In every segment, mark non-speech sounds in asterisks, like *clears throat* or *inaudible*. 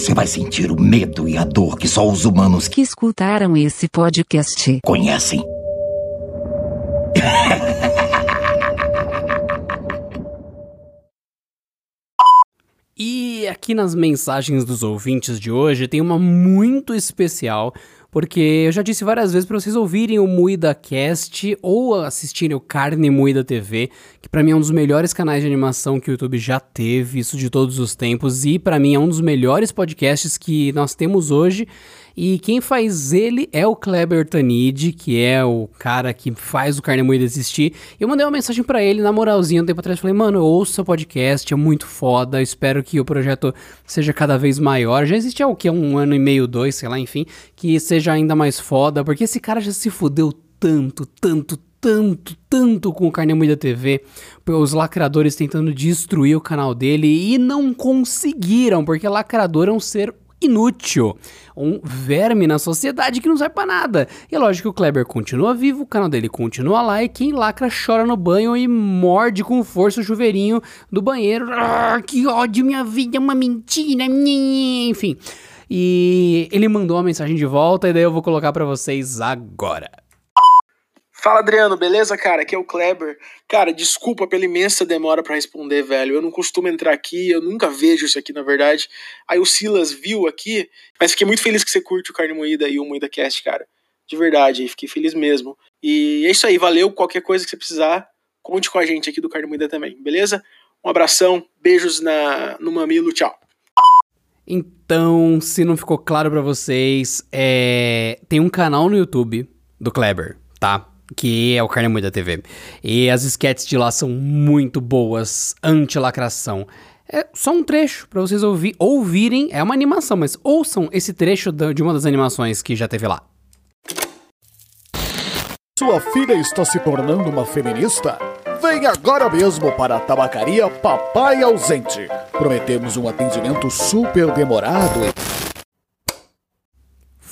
você vai sentir o medo e a dor que só os humanos que escutaram esse podcast conhecem. E aqui nas mensagens dos ouvintes de hoje tem uma muito especial porque eu já disse várias vezes para vocês ouvirem o Muida Cast ou assistirem o Carne Muida TV, que para mim é um dos melhores canais de animação que o YouTube já teve, isso de todos os tempos, e para mim é um dos melhores podcasts que nós temos hoje. E quem faz ele é o Kleber Tanid, que é o cara que faz o Carne Moída existir. Eu mandei uma mensagem para ele na moralzinha um tempo atrás. Falei, mano, ouça o podcast, é muito foda. Espero que o projeto seja cada vez maior. Já existe há o que? Um ano e meio, dois, sei lá, enfim. Que seja ainda mais foda, porque esse cara já se fudeu tanto, tanto, tanto, tanto com o Carne Moída TV, os lacradores tentando destruir o canal dele e não conseguiram, porque lacrador é um ser inútil, um verme na sociedade que não serve pra nada. E é lógico que o Kleber continua vivo, o canal dele continua lá e quem lacra chora no banho e morde com força o chuveirinho do banheiro. Ah, que ódio, minha vida é uma mentira, enfim. E ele mandou uma mensagem de volta e daí eu vou colocar para vocês agora. Fala Adriano, beleza, cara? Aqui é o Kleber. Cara, desculpa pela imensa demora para responder, velho. Eu não costumo entrar aqui, eu nunca vejo isso aqui, na verdade. Aí o Silas viu aqui, mas fiquei muito feliz que você curte o Carne Moída e o Moída Cast, cara. De verdade, fiquei feliz mesmo. E é isso aí, valeu. Qualquer coisa que você precisar, conte com a gente aqui do Carne Moída também, beleza? Um abração, beijos na, no mamilo, tchau. Então, se não ficou claro para vocês, é... tem um canal no YouTube do Kleber, tá? Que é o Carne Moída TV. E as sketches de lá são muito boas, anti-lacração. É só um trecho para vocês ouvir, ouvirem, é uma animação, mas ouçam esse trecho de uma das animações que já teve lá. Sua filha está se tornando uma feminista? Vem agora mesmo para a tabacaria Papai Ausente. Prometemos um atendimento super demorado e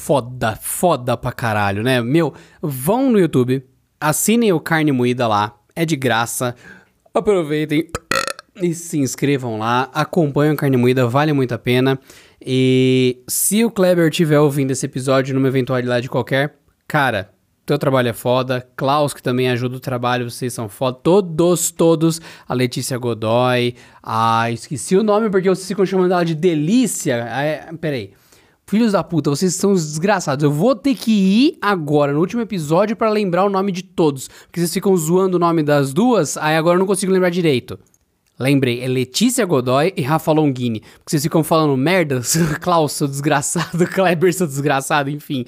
foda, foda pra caralho, né? Meu, vão no YouTube, assinem o Carne Moída lá, é de graça. Aproveitem e se inscrevam lá, acompanhem o Carne Moída, vale muito a pena. E se o Kleber estiver ouvindo esse episódio numa eventualidade qualquer, cara, teu trabalho é foda. Klaus, que também ajuda o trabalho, vocês são foda. Todos, todos. A Letícia Godoy. Ah, esqueci o nome porque vocês ficam chamando ela de Delícia. Ah, peraí. Filhos da puta, vocês são desgraçados. Eu vou ter que ir agora, no último episódio, para lembrar o nome de todos. Porque vocês ficam zoando o nome das duas, aí agora eu não consigo lembrar direito. Lembrei, é Letícia Godoy e Rafa Longini. Porque vocês ficam falando merda, *laughs* Klaus, seu desgraçado, *laughs* Kleber, seu desgraçado, enfim.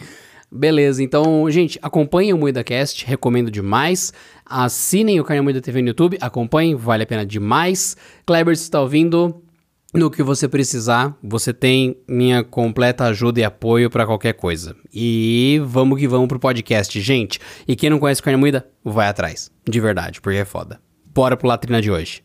Beleza, então, gente, acompanhem o MuidaCast, recomendo demais. Assinem o canal Muida TV no YouTube, acompanhem, vale a pena demais. Kleber, se está ouvindo, no que você precisar, você tem minha completa ajuda e apoio para qualquer coisa. E vamos que vamos pro podcast, gente. E quem não conhece Carne Moída, vai atrás. De verdade, porque é foda. Bora pro Latrina de hoje.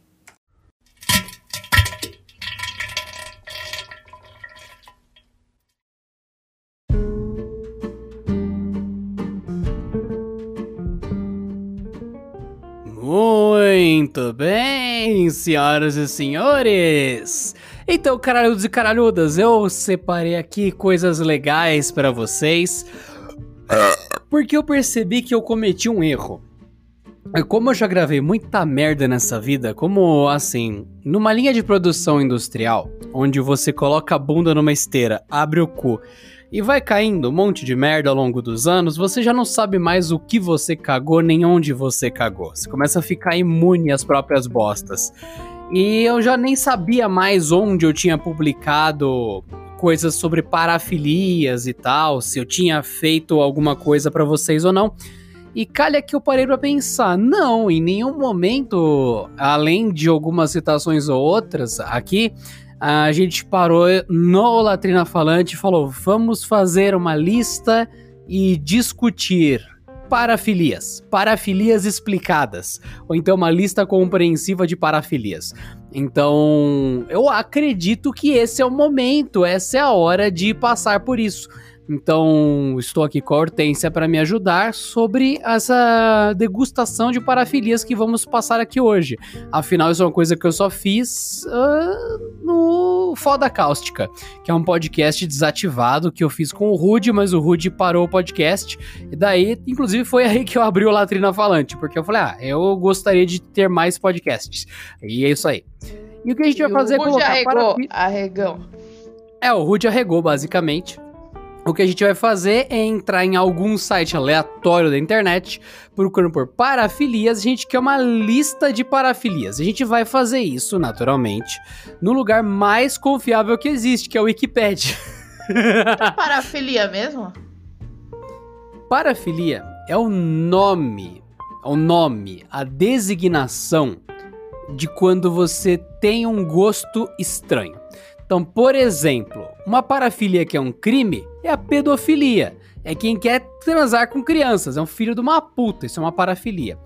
Muito bem, senhoras e senhores. Então, caralhudos e caralhudas, eu separei aqui coisas legais para vocês. Porque eu percebi que eu cometi um erro. Como eu já gravei muita merda nessa vida, como assim, numa linha de produção industrial, onde você coloca a bunda numa esteira, abre o cu e vai caindo um monte de merda ao longo dos anos, você já não sabe mais o que você cagou nem onde você cagou. Você começa a ficar imune às próprias bostas. E eu já nem sabia mais onde eu tinha publicado coisas sobre parafilias e tal, se eu tinha feito alguma coisa para vocês ou não. E calha que eu parei para pensar, não, em nenhum momento, além de algumas citações ou outras aqui, a gente parou no Latrina Falante e falou: vamos fazer uma lista e discutir parafilias, parafilias explicadas, ou então uma lista compreensiva de parafilias. Então, eu acredito que esse é o momento, essa é a hora de passar por isso. Então, estou aqui com a Hortência para me ajudar sobre essa degustação de parafilias que vamos passar aqui hoje. Afinal, isso é uma coisa que eu só fiz uh, no Foda Cáustica, que é um podcast desativado que eu fiz com o Rude, mas o Rude parou o podcast. E daí, inclusive, foi aí que eu abri o Latrina Falante, porque eu falei, ah, eu gostaria de ter mais podcasts. E é isso aí. E o que a gente vai fazer é colocar arregou, para... arregão. É, o Rude arregou, basicamente. O que a gente vai fazer é entrar em algum site aleatório da internet, procurando por parafilias. A gente quer uma lista de parafilias. A gente vai fazer isso, naturalmente, no lugar mais confiável que existe, que é o Wikipedia. *laughs* Parafilia mesmo? Parafilia é o nome, é o nome, a designação de quando você tem um gosto estranho. Então, por exemplo, uma parafilia que é um crime é a pedofilia. É quem quer transar com crianças, é um filho de uma puta, isso é uma parafilia.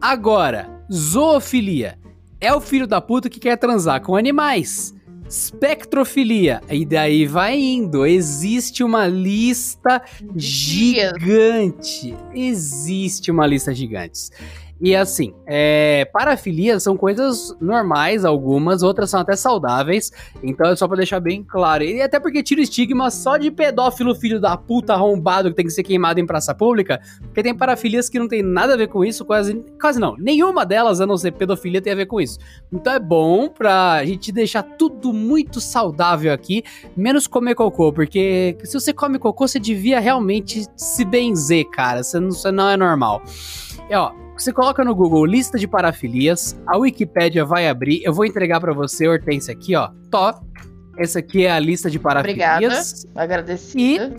Agora, zoofilia é o filho da puta que quer transar com animais. Espectrofilia, e daí vai indo. Existe uma lista gigante. Existe uma lista gigante. E assim, é, parafilias são coisas normais, algumas, outras são até saudáveis. Então é só pra deixar bem claro. E até porque tira o estigma só de pedófilo, filho da puta arrombado que tem que ser queimado em praça pública. Porque tem parafilias que não tem nada a ver com isso, quase, quase não. Nenhuma delas, a não ser pedofilia, tem a ver com isso. Então é bom pra gente deixar tudo muito saudável aqui, menos comer cocô. Porque se você come cocô, você devia realmente se benzer, cara. Você não, você não é normal. E ó, você coloca no Google lista de parafilias, a Wikipédia vai abrir. Eu vou entregar para você, Hortência, aqui, ó. Top. Essa aqui é a lista de Obrigada. parafilias. Agradecida.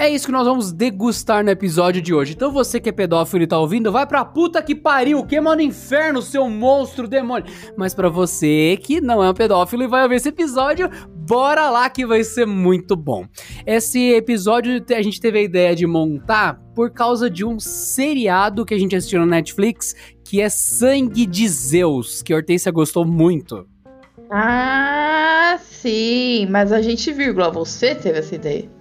É isso que nós vamos degustar no episódio de hoje. Então você que é pedófilo e tá ouvindo, vai pra puta que pariu, queima no inferno, seu monstro demônio. Mas pra você que não é um pedófilo e vai ouvir esse episódio, bora lá que vai ser muito bom. Esse episódio a gente teve a ideia de montar por causa de um seriado que a gente assistiu no Netflix, que é Sangue de Zeus, que a Hortência gostou muito. Ah, sim. Mas a gente, vírgula, você teve essa ideia.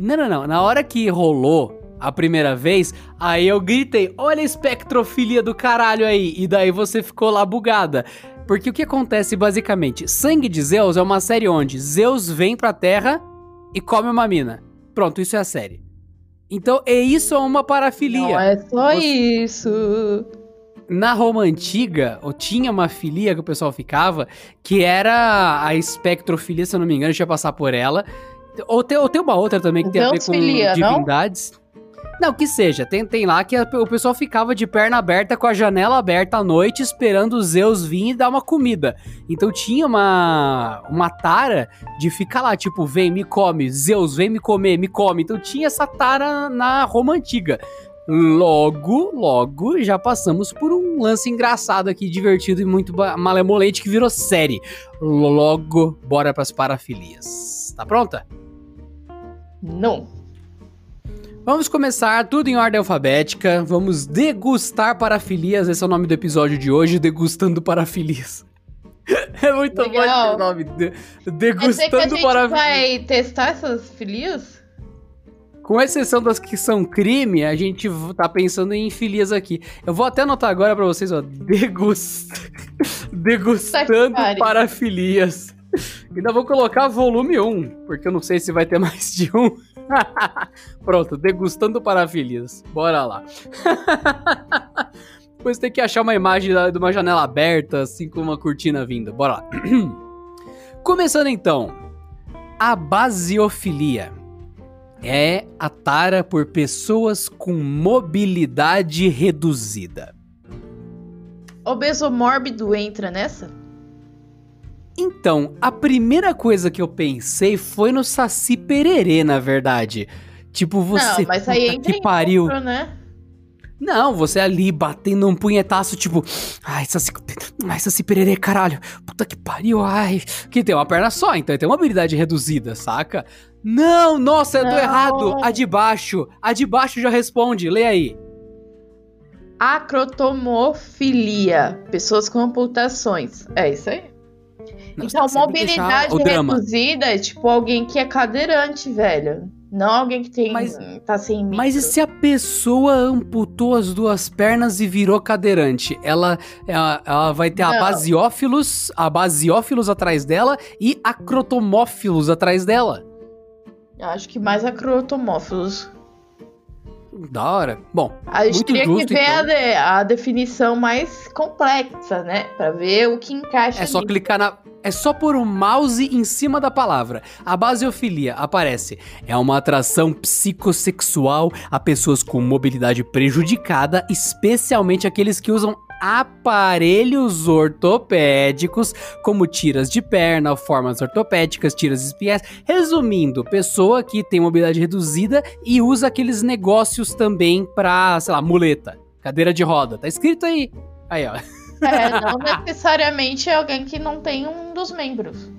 Não, não, não. Na hora que rolou a primeira vez, aí eu gritei: Olha a espectrofilia do caralho aí. E daí você ficou lá bugada. Porque o que acontece basicamente? Sangue de Zeus é uma série onde Zeus vem pra terra e come uma mina. Pronto, isso é a série. Então, é isso é uma parafilia. Não é só Você- isso. Na Roma Antiga, tinha uma filia que o pessoal ficava, que era a espectrofilia, se eu não me engano, deixa eu passar por ela. Ou tem, ou tem uma outra também que tem a ver com não? divindades. Não? que seja. Tem, tem lá que a- o pessoal ficava de perna aberta, com a janela aberta à noite, esperando os Zeus vir e dar uma comida. Então tinha uma, uma tara de ficar lá, tipo, vem, me come, Zeus, vem me comer, me come. Então tinha essa tara na Roma Antiga. Logo, logo, já passamos por um lance engraçado aqui, divertido e muito malemolente que virou série. Logo, bora pras parafilias. Tá pronta? Não. Vamos começar tudo em ordem alfabética. Vamos degustar parafilias. Esse é o nome do episódio de hoje, degustando parafilias. *laughs* É muito bom Legal. esse nome. de- degustando gente parafilias. vai testar essas filias? Com exceção das que são crime, a gente tá pensando em filias aqui. Eu vou até anotar agora pra vocês, ó. Degust... *laughs* Degustando parafilias. Ainda vou colocar volume 1, porque eu não sei se vai ter *laughs* mais de um. *laughs* Pronto, degustando parafilias. Bora lá. *laughs* Depois tem que achar uma imagem de uma janela aberta, assim com uma cortina vindo. Bora lá. *clears throat* Começando então. A basiofilia é a tara por pessoas com mobilidade reduzida. Obeso mórbido entra nessa? Então, a primeira coisa que eu pensei foi no Saci Pererê, na verdade. Tipo, você. não, mas aí entra que pariu. outro, né? Não, você ali batendo um punhetaço, tipo. Ai, Saci. Ai, Saci Pererê, caralho. Puta que pariu, ai. Que tem uma perna só, então ele tem uma habilidade reduzida, saca? Não, nossa, eu tô Não. errado. A de baixo. A de baixo já responde. Lê aí. Acrotomofilia. Pessoas com amputações. É isso aí? Não, Então, deixar mobilidade reduzida é tipo alguém que é cadeirante, velho. Não alguém que tem. Mas- tá sem micro. Mas e se a pessoa amputou as duas pernas e virou cadeirante? Ela, ela, ela vai ter a Não. basiófilos, a basiófilos atrás dela e a crotomófilos atrás dela. Eu acho que mais acrotomófilos. Da hora. Bom, A gente teria justo, que ver então. a, de- a definição mais complexa, né? Pra ver o que encaixa é só clicar na. É só pôr o mouse em cima da palavra. A basiofilia aparece. É uma atração psicossexual a pessoas com mobilidade prejudicada, especialmente aqueles que usam aparelhos ortopédicos, como tiras de perna, formas ortopédicas, tiras espinhais. Resumindo, pessoa que tem mobilidade reduzida e usa aqueles negócios também pra, sei lá, muleta, cadeira de roda. Tá escrito aí. Aí, ó. *laughs* É, não necessariamente é alguém que não tem um dos membros.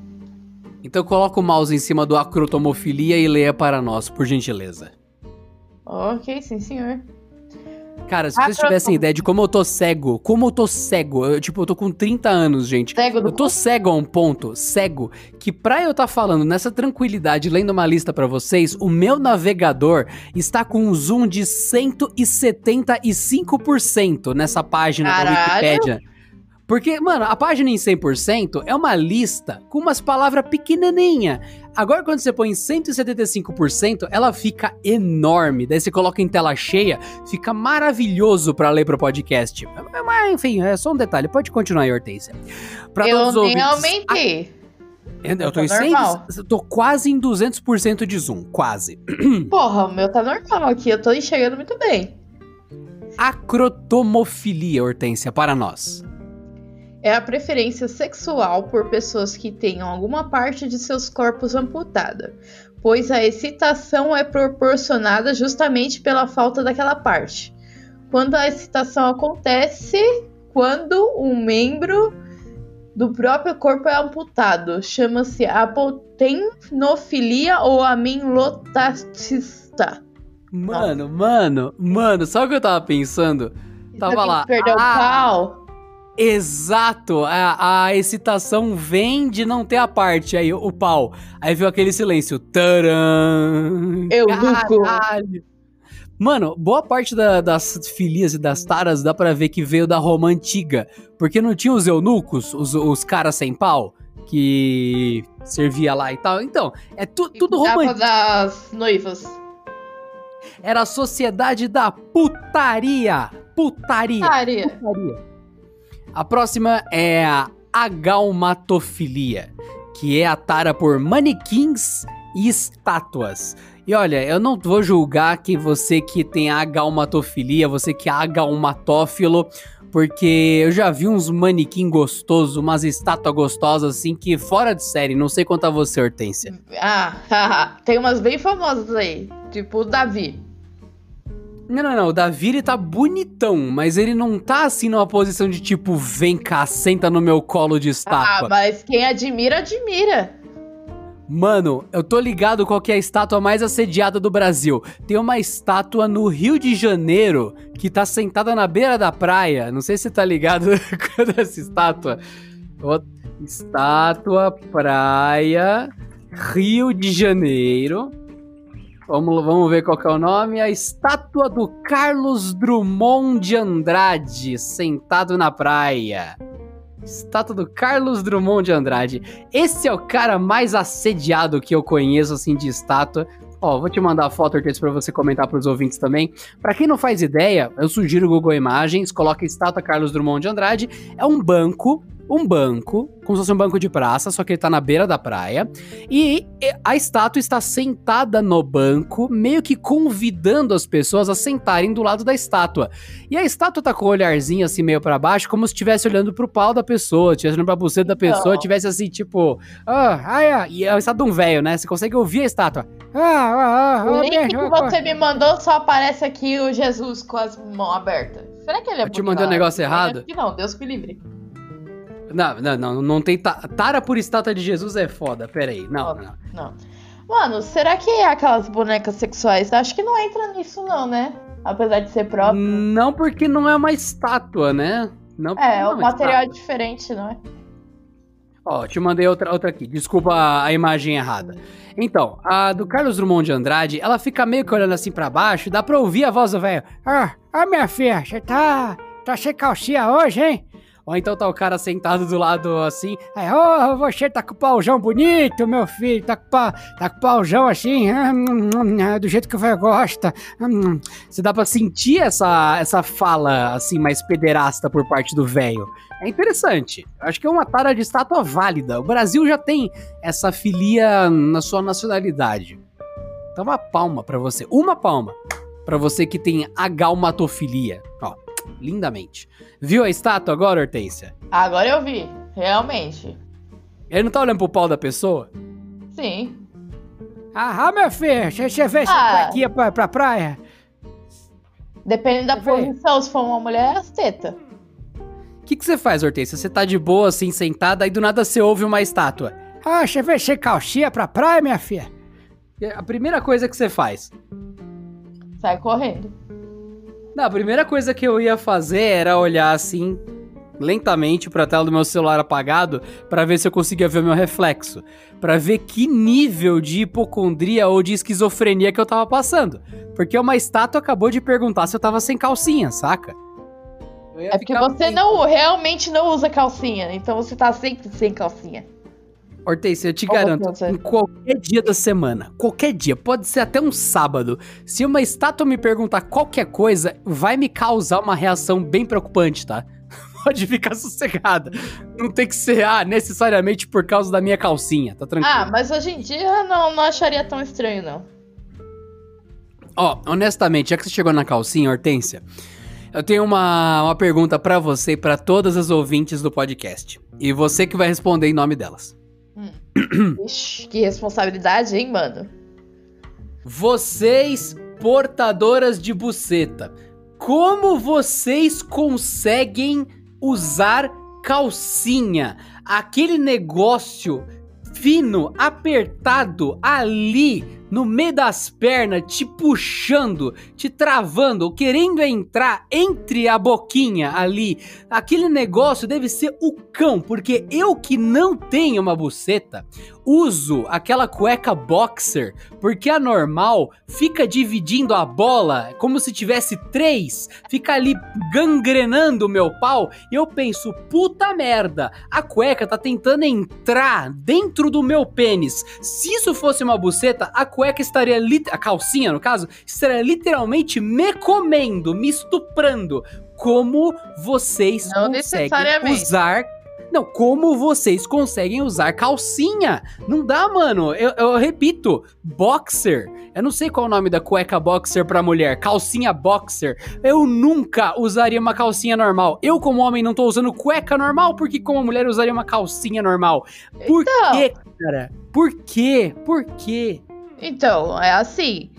Então coloca o mouse em cima do acrotomofilia e leia para nós, por gentileza. Ok, sim, senhor. Cara, se vocês tivessem ideia de como eu tô cego, como eu tô cego, eu, tipo, eu tô com 30 anos, gente. Cego do Eu tô cego a um ponto, cego, que pra eu tá falando nessa tranquilidade, lendo uma lista pra vocês, o meu navegador está com um zoom de 175% nessa página da Caralho. Wikipédia. Porque, mano, a página em 100% é uma lista com umas palavras pequenininha. Agora, quando você põe em 175%, ela fica enorme. Daí você coloca em tela cheia, fica maravilhoso pra ler pro podcast. Mas, enfim, é só um detalhe. Pode continuar aí, Hortência. Pra eu todos os ouvintes, aumentei. eu, eu tô Tá em 100, normal. eu tô quase em 200% de zoom, quase. *clears throat* Porra, o meu tá normal aqui. Eu tô enxergando muito bem. Acrotomofilia, Hortência, para nós. É a preferência sexual por pessoas que tenham alguma parte de seus corpos amputada, pois a excitação é proporcionada justamente pela falta daquela parte. Quando a excitação acontece, quando um membro do próprio corpo é amputado, chama-se apotenofilia ou amenlotatista. Mano, mano, mano, sabe o que eu tava pensando? Tava lá, Perdeu ah. o pau. Exato, a, a excitação vem de não ter a parte, aí o pau. Aí viu aquele silêncio. Taran! Eunuco. Caralho. Mano, boa parte da- das filias e das taras dá pra ver que veio da Roma antiga. Porque não tinha os eunucos, os, os caras sem pau, que servia lá e tal. Então, é tu- tudo romântico. das noivas. Era a sociedade da putaria. Putaria. Putaria. Putaria. A próxima é a agalmatofilia, que é a tara por manequins e estátuas. E olha, eu não vou julgar que você que tem agalmatofilia, você que é agalmatófilo, porque eu já vi uns manequim gostosos, umas estátuas gostosas assim, que fora de série, não sei quanto a você, Hortência. Ah, *laughs* tem umas bem famosas aí. Tipo o Davi. Não, não, não. O Davi ele tá bonitão, mas ele não tá assim numa posição de tipo, vem cá, senta no meu colo de Ah, estátua. mas quem admira, admira. Mano, eu tô ligado qual que é a estátua mais assediada do Brasil. Tem uma estátua no Rio de Janeiro que tá sentada na beira da praia. Não sei se você tá ligado *laughs* com essa estátua. Estátua, praia, Rio de Janeiro. Vamos, vamos ver qual é o nome. A estátua do Carlos Drummond de Andrade, sentado na praia. Estátua do Carlos Drummond de Andrade. Esse é o cara mais assediado que eu conheço, assim, de estátua. Ó, vou te mandar a foto, Ortiz, pra você comentar pros ouvintes também. Pra quem não faz ideia, eu sugiro o Google Imagens, coloca estátua Carlos Drummond de Andrade. É um banco, um banco, como se fosse um banco de praça, só que ele tá na beira da praia. E a estátua está sentada no banco, meio que convidando as pessoas a sentarem do lado da estátua. E a estátua tá com o olharzinho assim meio pra baixo, como se estivesse olhando pro pau da pessoa, estivesse olhando pra buceta da pessoa, Então. tivesse assim, tipo, ah, ai, ai, e é a estátua de um velho, né? Você consegue ouvir a estátua. Ah, ah, ah, O ah, link que ah, ah. você me mandou só aparece aqui o Jesus com as mãos abertas. Será que ele é Eu te mandei um Ah, negócio errado? que não, Deus me livre. Não, não, não, não tem. Ta... Tara por estátua de Jesus é foda, peraí. Não, não. Não. Mano, será que é aquelas bonecas sexuais? Acho que não entra nisso, não, né? Apesar de ser próprio. Não porque não é uma estátua, né? Não É, não o material é estátua. diferente, não é? Ó, te mandei outra, outra aqui. Desculpa a imagem errada. Então, a do Carlos Drummond de Andrade, ela fica meio que olhando assim pra baixo, dá pra ouvir a voz do velho. Ah, ah, minha filha, você tá, tá sem calcinha hoje, hein? Ou então tá o cara sentado do lado assim, aí, ô, você tá com o pauzão bonito, meu filho, tá com, pa, tá com o pauzão assim, ah, hum, hum, hum, do jeito que velho gosta. Você dá pra sentir essa, essa fala, assim, mais pederasta por parte do velho. É interessante. Acho que é uma tara de estátua válida. O Brasil já tem essa filia na sua nacionalidade. Então uma palma pra você. Uma palma pra você que tem a galmatofilia. Ó, lindamente. Viu a estátua agora, Hortência? Agora eu vi, realmente. Ele não tá olhando pro pau da pessoa? Sim. Ah, meu filho, você, vê essa Ah. cuequinha pra, pra praia? Depende da posição, se for uma mulher, é as tetas. O que, que você faz, Hortência? Você tá de boa, assim, sentada, aí do nada você ouve uma estátua. Ah, você vê sem calcinha pra praia, minha filha? E A primeira coisa que você faz. Sai correndo. Não, a primeira coisa que eu ia fazer era olhar assim, lentamente pra tela do meu celular apagado, pra ver se eu conseguia ver o meu reflexo. Pra ver que nível de hipocondria ou de esquizofrenia que eu tava passando. Porque uma estátua acabou de perguntar se eu tava sem calcinha, saca? É porque você muito- não realmente não usa calcinha, então você tá sempre sem calcinha. Hortência, eu te Qual garanto, em qualquer dia da semana, qualquer dia, pode ser até um sábado, se uma estátua me perguntar qualquer coisa, vai me causar uma reação bem preocupante, tá? *laughs* Pode ficar sossegada. Não tem que ser, ah, necessariamente por causa da minha calcinha, tá tranquilo? Ah, mas hoje em dia não, não acharia tão estranho, não. Ó, honestamente, já que você chegou na calcinha, Hortência, eu tenho uma, uma pergunta pra você e pra todas as ouvintes do podcast. E você que vai responder em nome delas. *clears throat* Ixi, que responsabilidade, hein, mano? Vocês, portadoras de buceta, como vocês conseguem usar calcinha? Aquele negócio fino, apertado ali no meio das pernas, te puxando, te travando, querendo entrar entre a boquinha ali. Aquele negócio deve ser o cão, porque eu que não tenho uma buceta, uso aquela cueca boxer, porque a normal fica dividindo a bola como se tivesse três, fica ali gangrenando o meu pau, e eu penso, puta merda, a cueca tá tentando entrar dentro do meu pênis. Se isso fosse uma buceta, a cueca estaria, lit- a calcinha no caso, estaria literalmente me comendo, me estuprando. Como vocês Não conseguem usar não, como vocês conseguem usar calcinha? Não dá, mano. Eu, eu repito, boxer. Eu não sei qual é o nome da cueca boxer pra mulher. Calcinha boxer. Eu nunca usaria uma calcinha normal. Eu, como homem, não tô usando cueca normal, porque como mulher eu usaria uma calcinha normal. Por Então. quê, cara? Por quê? Por quê? Então, é assim.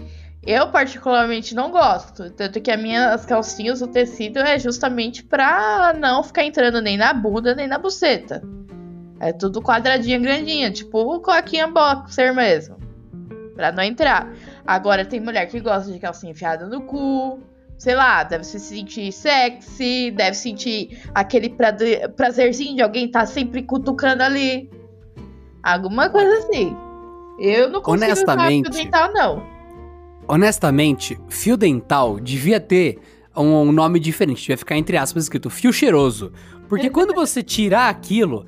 Eu particularmente não gosto. Tanto que as minhas calcinhas, o tecido é justamente pra não ficar entrando nem na bunda, nem na buceta. É tudo quadradinha, grandinha, tipo coquinha boxer mesmo. Pra não entrar. Agora tem mulher que gosta de calcinha enfiada no cu. Sei lá, deve se sentir sexy, deve sentir aquele prazerzinho de alguém tá sempre cutucando ali. Alguma coisa assim. Eu não consigo usar Honestamente, fio dental, não. Honestamente, fio dental devia ter um, um nome diferente. Devia ficar entre aspas escrito fio cheiroso. Porque quando você tirar aquilo,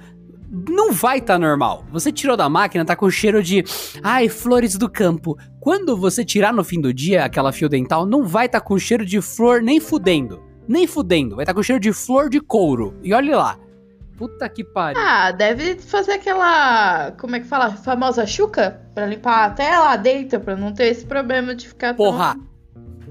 não vai estar normal. Você tirou da máquina, tá com cheiro de. Ai, flores do campo. Quando você tirar no fim do dia aquela fio dental, não vai estar com cheiro de flor nem fudendo. Nem fudendo. Vai estar com cheiro de flor de couro. E olhe lá. Puta que pariu. Ah, deve fazer aquela. Como é que fala? Famosa chuca? Pra limpar até lá dentro, pra não ter esse problema de ficar. tão- Porra.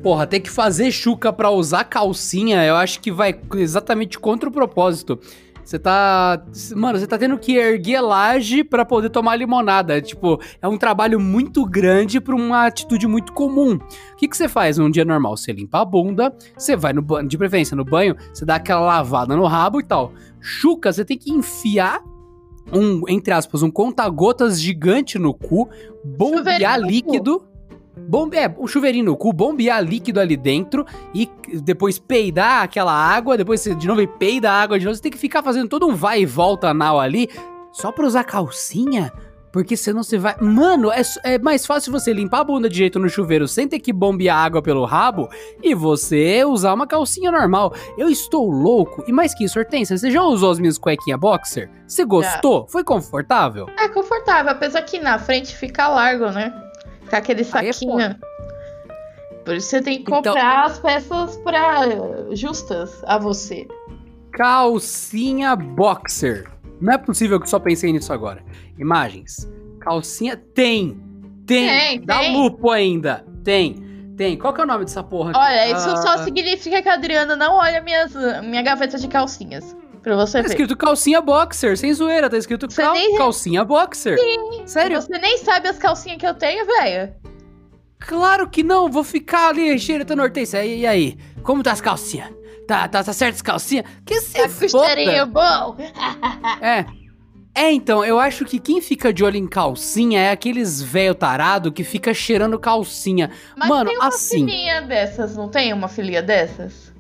Porra, ter que fazer chuca pra usar calcinha, eu acho que vai exatamente contra o propósito. Você tá. Mano, você tá tendo que erguer laje pra poder tomar limonada. Tipo, é um trabalho muito grande pra uma atitude muito comum. O que, que você faz num dia normal? Você limpa a bunda, você vai no banho, de preferência no banho, você dá aquela lavada no rabo e tal. Chuca, você tem que enfiar um, entre aspas, um conta-gotas gigante no cu, bombear Chuveirinho líquido. Bombe, é, um chuveirinho no cu, bombear líquido ali dentro e depois peidar aquela água, depois você de novo peida a água de novo. Você tem que ficar fazendo todo um vai e volta anal ali Só pra usar calcinha? Porque senão você vai. Mano, é, é mais fácil você limpar a bunda de jeito no chuveiro sem ter que bombear água pelo rabo e você usar uma calcinha normal. Eu estou louco. E mais que isso, Hortência, você já usou as minhas cuequinhas boxer? Você gostou? Foi confortável? É confortável, apesar que na frente fica largo, né? Fica aquele Aí é saquinho. Por isso você tem que Então- comprar as peças pra, justas a você. Calcinha boxer. Não é possível que só pensei nisso agora. Imagens. Calcinha tem. Tem. Tem, Dá tem. lupo ainda. Tem. Tem. Qual que é o nome dessa porra? aqui? Olha, isso Ah, só significa que a Adriana não olha minhas, minha gaveta de calcinhas. Pra você Tá ver. escrito calcinha boxer, sem zoeira. Tá escrito cal- nem- calcinha boxer. Sério? Você nem sabe as calcinhas que eu tenho, velho. Claro que não. Vou ficar ali xeretando hortência. E, e aí? Como tá as calcinhas? Tá, tá, tá certo as calcinhas? Que se Tá foda. bom. *laughs* É. É, então, eu acho que quem fica de olho em calcinha é aqueles velho tarado que fica cheirando calcinha. Mas Mano, tem uma assim. filhinha dessas, não tem uma filhinha dessas?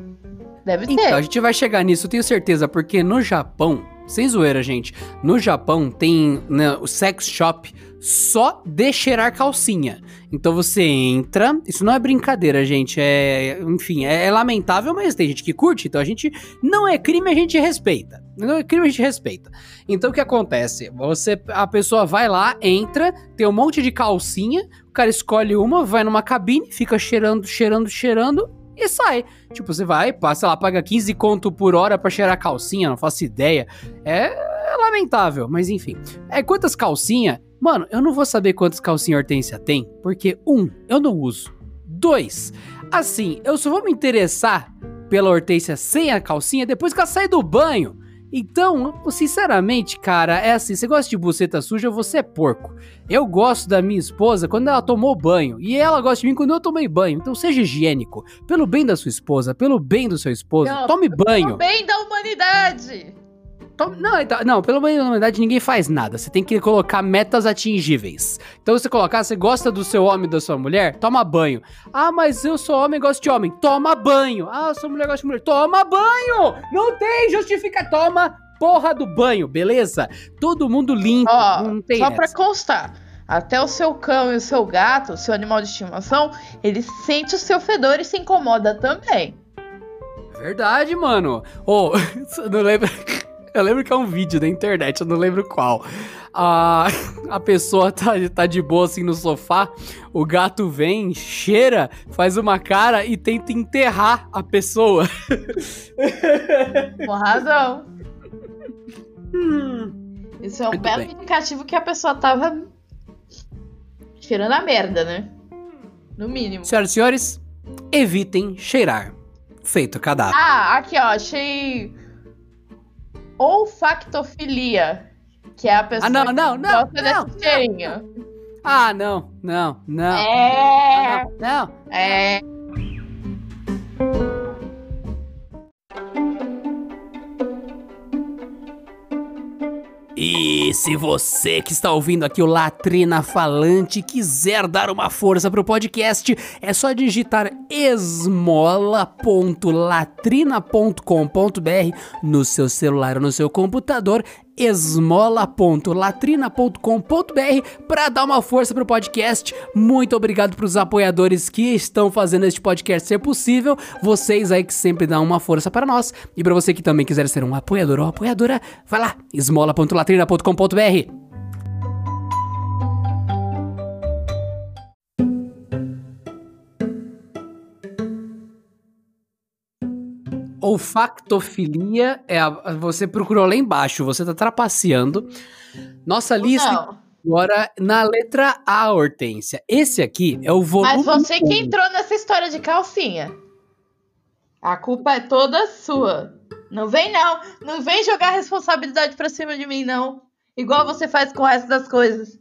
Deve Então, a ter. gente vai chegar nisso, eu tenho certeza, porque no Japão, sem zoeira, gente, no Japão tem né, o sex shop só de cheirar calcinha. Então você entra, isso não é brincadeira, gente, é, enfim, é, é lamentável, mas tem gente que curte, então a gente, não é crime, a gente respeita. Não é crime, a gente respeita. Então o que acontece? Você, a pessoa vai lá, entra, tem um monte de calcinha, o cara escolhe uma, vai numa cabine, fica cheirando, cheirando, cheirando e sai. Tipo, você vai, passa lá, paga 15 conto por hora pra cheirar calcinha, não faço ideia. É, é lamentável, mas enfim. É quantas calcinhas? Mano, eu não vou saber quantas calcinhas Hortência tem, porque um, eu não uso. Dois, assim, eu só vou me interessar pela Hortência sem a calcinha depois que ela sai do banho. Então, sinceramente, cara, é assim, você gosta de buceta suja, você é porco. Eu gosto da minha esposa quando ela tomou banho. E ela gosta de mim quando eu tomei banho. Então seja higiênico. Pelo bem da sua esposa, pelo bem do seu esposo, Não, tome banho. O bem da humanidade. Não, então- não, pelo bem da humanidade ninguém faz nada. Você tem que colocar metas atingíveis. Então você colocar, você gosta do seu homem e da sua mulher? Toma banho. Ah, mas eu sou homem e gosto de homem. Toma banho. Ah, eu sou mulher gosto de mulher. Toma banho! Não tem justifica. Toma porra do banho, beleza? Todo mundo limpo. Ó, não tem só essa. pra constar. Até o seu cão e o seu gato, o seu animal de estimação, ele sente o seu fedor e se incomoda também. Verdade, mano. Ô, eu *laughs* não lembro. Eu lembro que é um vídeo da internet, eu não lembro qual. A, *laughs* a pessoa tá, tá de boa assim no sofá, o gato vem, cheira, faz uma cara e tenta enterrar a pessoa. *laughs* Com razão. Hum. Isso é um Muito belo bem. indicativo que a pessoa tava cheirando a merda, né? No mínimo. Senhoras e senhores, evitem cheirar. Feito cadáver. Ah, aqui ó, achei olfactofilia, que é a pessoa Ah, não, que não, não, gosta não, desse cheirinho. Ah, não, não, não. É, Não, não. é. E se você que está ouvindo aqui o Latrina Falante quiser dar uma força pro podcast, é só digitar esmola.latrina.com.br no seu celular ou no seu computador, esmola.latrina.com.br para dar uma força pro podcast. Muito obrigado pros apoiadores que estão fazendo este podcast ser possível. Vocês aí que sempre dão uma força para nós. E para você que também quiser ser um apoiador ou apoiadora, vai lá, esmola.latrina.com.br. Olfactofilia é a, você procurou lá embaixo, você tá trapaceando. Nossa lista Não, agora na letra A, Hortência. Esse aqui é o volume. mas você que entrou nessa história de calcinha. A culpa é toda sua. Não vem não, não vem jogar responsabilidade pra cima de mim não. Igual você faz com o resto das coisas.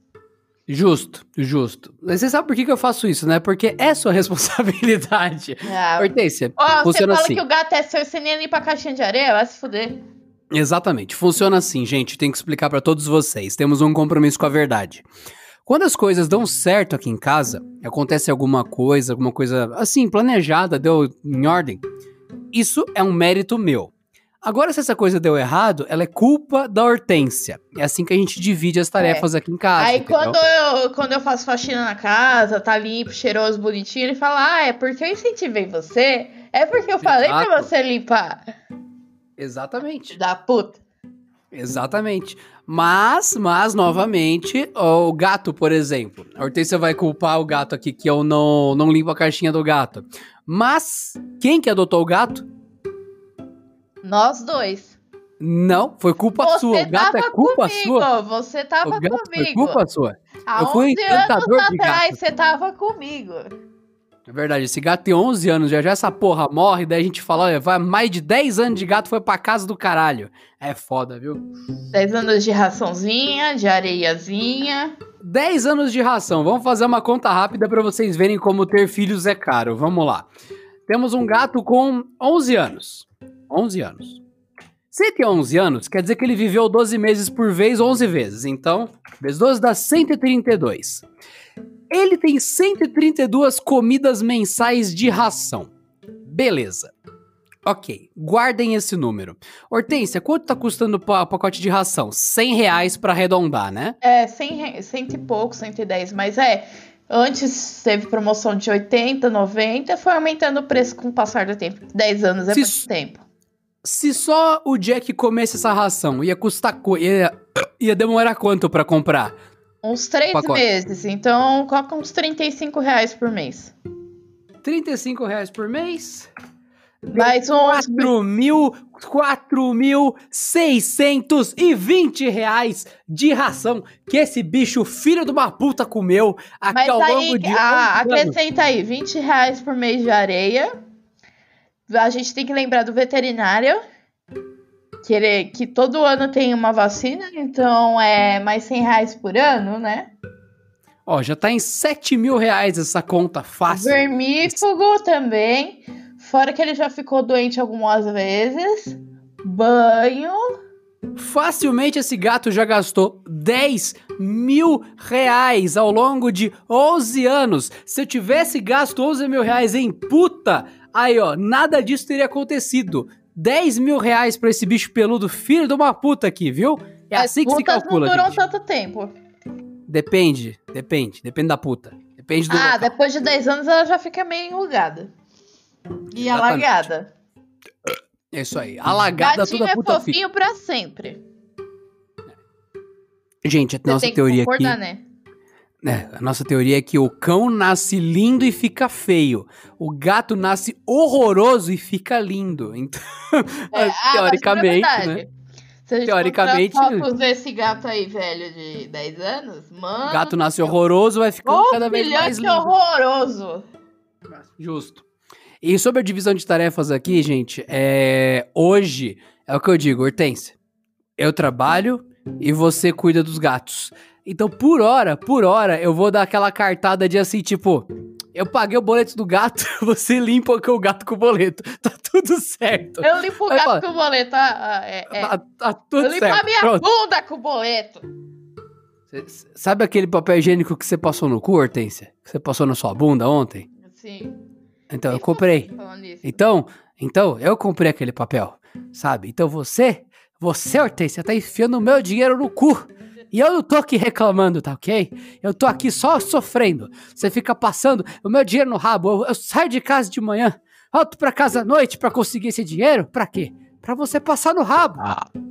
Justo, justo. Mas Você sabe por que, que eu faço isso, né? Porque é sua *laughs* responsabilidade. Ah, Hortência, Ó, você funciona fala assim. que o gato é seu você nem limpa a caixinha de areia, vai se fuder. Exatamente. Funciona assim, gente. Tem que explicar pra todos vocês. Temos um compromisso com a verdade. Quando as coisas dão certo aqui em casa, acontece alguma coisa, alguma coisa assim, planejada, deu em ordem, isso é um mérito meu. Agora, se essa coisa deu errado, ela é culpa da Hortência. É assim que a gente divide as tarefas aqui em casa. Aí entendeu? quando eu, quando eu faço faxina na casa, tá limpo, cheiroso, bonitinho, ele fala: Ah, é porque eu incentivei você. É porque eu falei pra você limpar. Exatamente. Da puta. Exatamente. Mas, mas, novamente, o gato, por exemplo. A Hortência vai culpar o gato aqui que eu não, não limpo a caixinha do gato. Mas, quem que adotou o gato? Nós dois. Não, foi culpa você sua. O gato é culpa comigo. sua. Você tava O gato foi comigo. culpa sua. Há eu fui 11 anos encantador de atrás gato. você tava comigo. É verdade, esse gato tem 11 anos, já já essa porra morre, daí a gente fala, olha, vai mais de 10 anos de gato foi pra casa do caralho. É foda, viu? 10 anos de raçãozinha, de areiazinha. 10 anos de ração. Vamos fazer uma conta rápida pra vocês verem como ter filhos é caro. Vamos lá. Temos um gato com 11 anos. 11 anos. Se ele tem 11 anos, quer dizer que ele viveu 12 meses por vez, 11 vezes. Então, vezes 12 dá 132. Ele tem 132 comidas mensais de ração. Beleza. Ok, guardem esse número. Hortência, quanto tá custando o pa- pacote de ração? 100 reais pra arredondar, né? É, 100, re- cento e pouco, 110, mas é. Antes teve promoção de 80, 90, foi aumentando o preço com o passar do tempo. 10 anos é Se muito tempo. Se só o Jack comesse essa ração, ia custar. co- Ia, ia demorar quanto pra comprar? Uns 3 Pacote. meses, então coloca uns 35 reais por mês. 35 reais por mês? Mais uns 4 mil. 4 mil 620 reais de ração que esse bicho, filho de uma puta, comeu aqui Mas ao longo aí, de. ah, 11 anos. acrescenta aí, 20 reais por mês de areia. A gente tem que lembrar do veterinário. Que, ele, que todo ano tem uma vacina, então é mais 100 reais por ano, né? Ó, já tá em 7 mil reais essa conta fácil. Vermífugo também. Fora que ele já ficou doente algumas vezes. Banho. Facilmente esse gato já gastou 10 mil reais ao longo de 11 anos. Se eu tivesse gasto 11 mil reais em puta, aí ó, nada disso teria acontecido. 10 mil reais pra esse bicho peludo, filho de uma puta aqui, viu? É As assim que se calcula, não duram gente. tanto tempo. Depende, depende, depende da puta. Depende do Ah, local. depois de 10 anos ela já fica meio enrugada. E Exatamente. alagada. É isso aí. Alagada Gatinho toda é puta fica. fofinho pra sempre. Gente, a Você nossa tem que teoria aqui... né? É, a nossa teoria é que o cão nasce lindo e fica feio. O gato nasce horroroso e fica lindo. Então, É, ah, teoricamente, verdade. né? Se a gente Teoricamente- fotos desse gato aí, velho, de 10 anos, mano. O gato nasce horroroso, vai ficando cada vez mais lindo. horroroso. Justo. E sobre a divisão de tarefas aqui, gente, é... hoje é o que eu digo, Hortência. Eu trabalho e você cuida dos gatos. Então, por hora, por hora, eu vou dar aquela cartada de assim, tipo, eu paguei o boleto do gato, *laughs* você limpa o gato com o boleto. Tá tudo certo. Eu limpo o gato fala. com o boleto. ah, ah, é, é. Tá, tá tudo Eu limpo certo. a minha Pronto. bunda com o boleto. Cê- Sabe aquele papel higiênico que você passou no cu, Hortência? Que você passou na sua bunda ontem? Sim. Então, eu comprei. Falando nisso. Então, então, eu comprei aquele papel, sabe? Então você, você, Hortência, tá enfiando o meu dinheiro no cu. E eu não tô aqui reclamando, tá ok? Eu tô aqui só sofrendo. Você fica passando o meu dinheiro no rabo. Eu, eu saio de casa de manhã, volto pra casa à noite pra conseguir esse dinheiro. Pra quê? Pra você passar no rabo.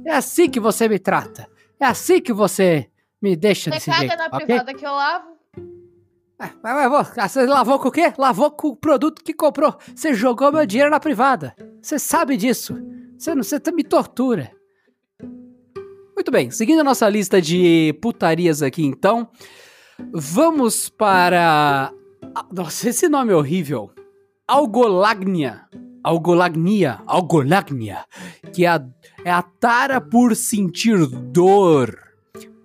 É assim que você me trata. É assim que você me deixa Você desse caga jeito, na ok? privada que eu lavo. Ah, Mas, mas, ah, você lavou com o quê? Lavou com o produto que comprou. Você jogou meu dinheiro na privada. Você sabe disso. Você, não, você me tortura. Muito bem, seguindo a nossa lista de putarias aqui, então, vamos para. Nossa, esse nome é horrível. Algolagnia. Algolagnia. Algolagnia. Que é a, é a tara por sentir dor.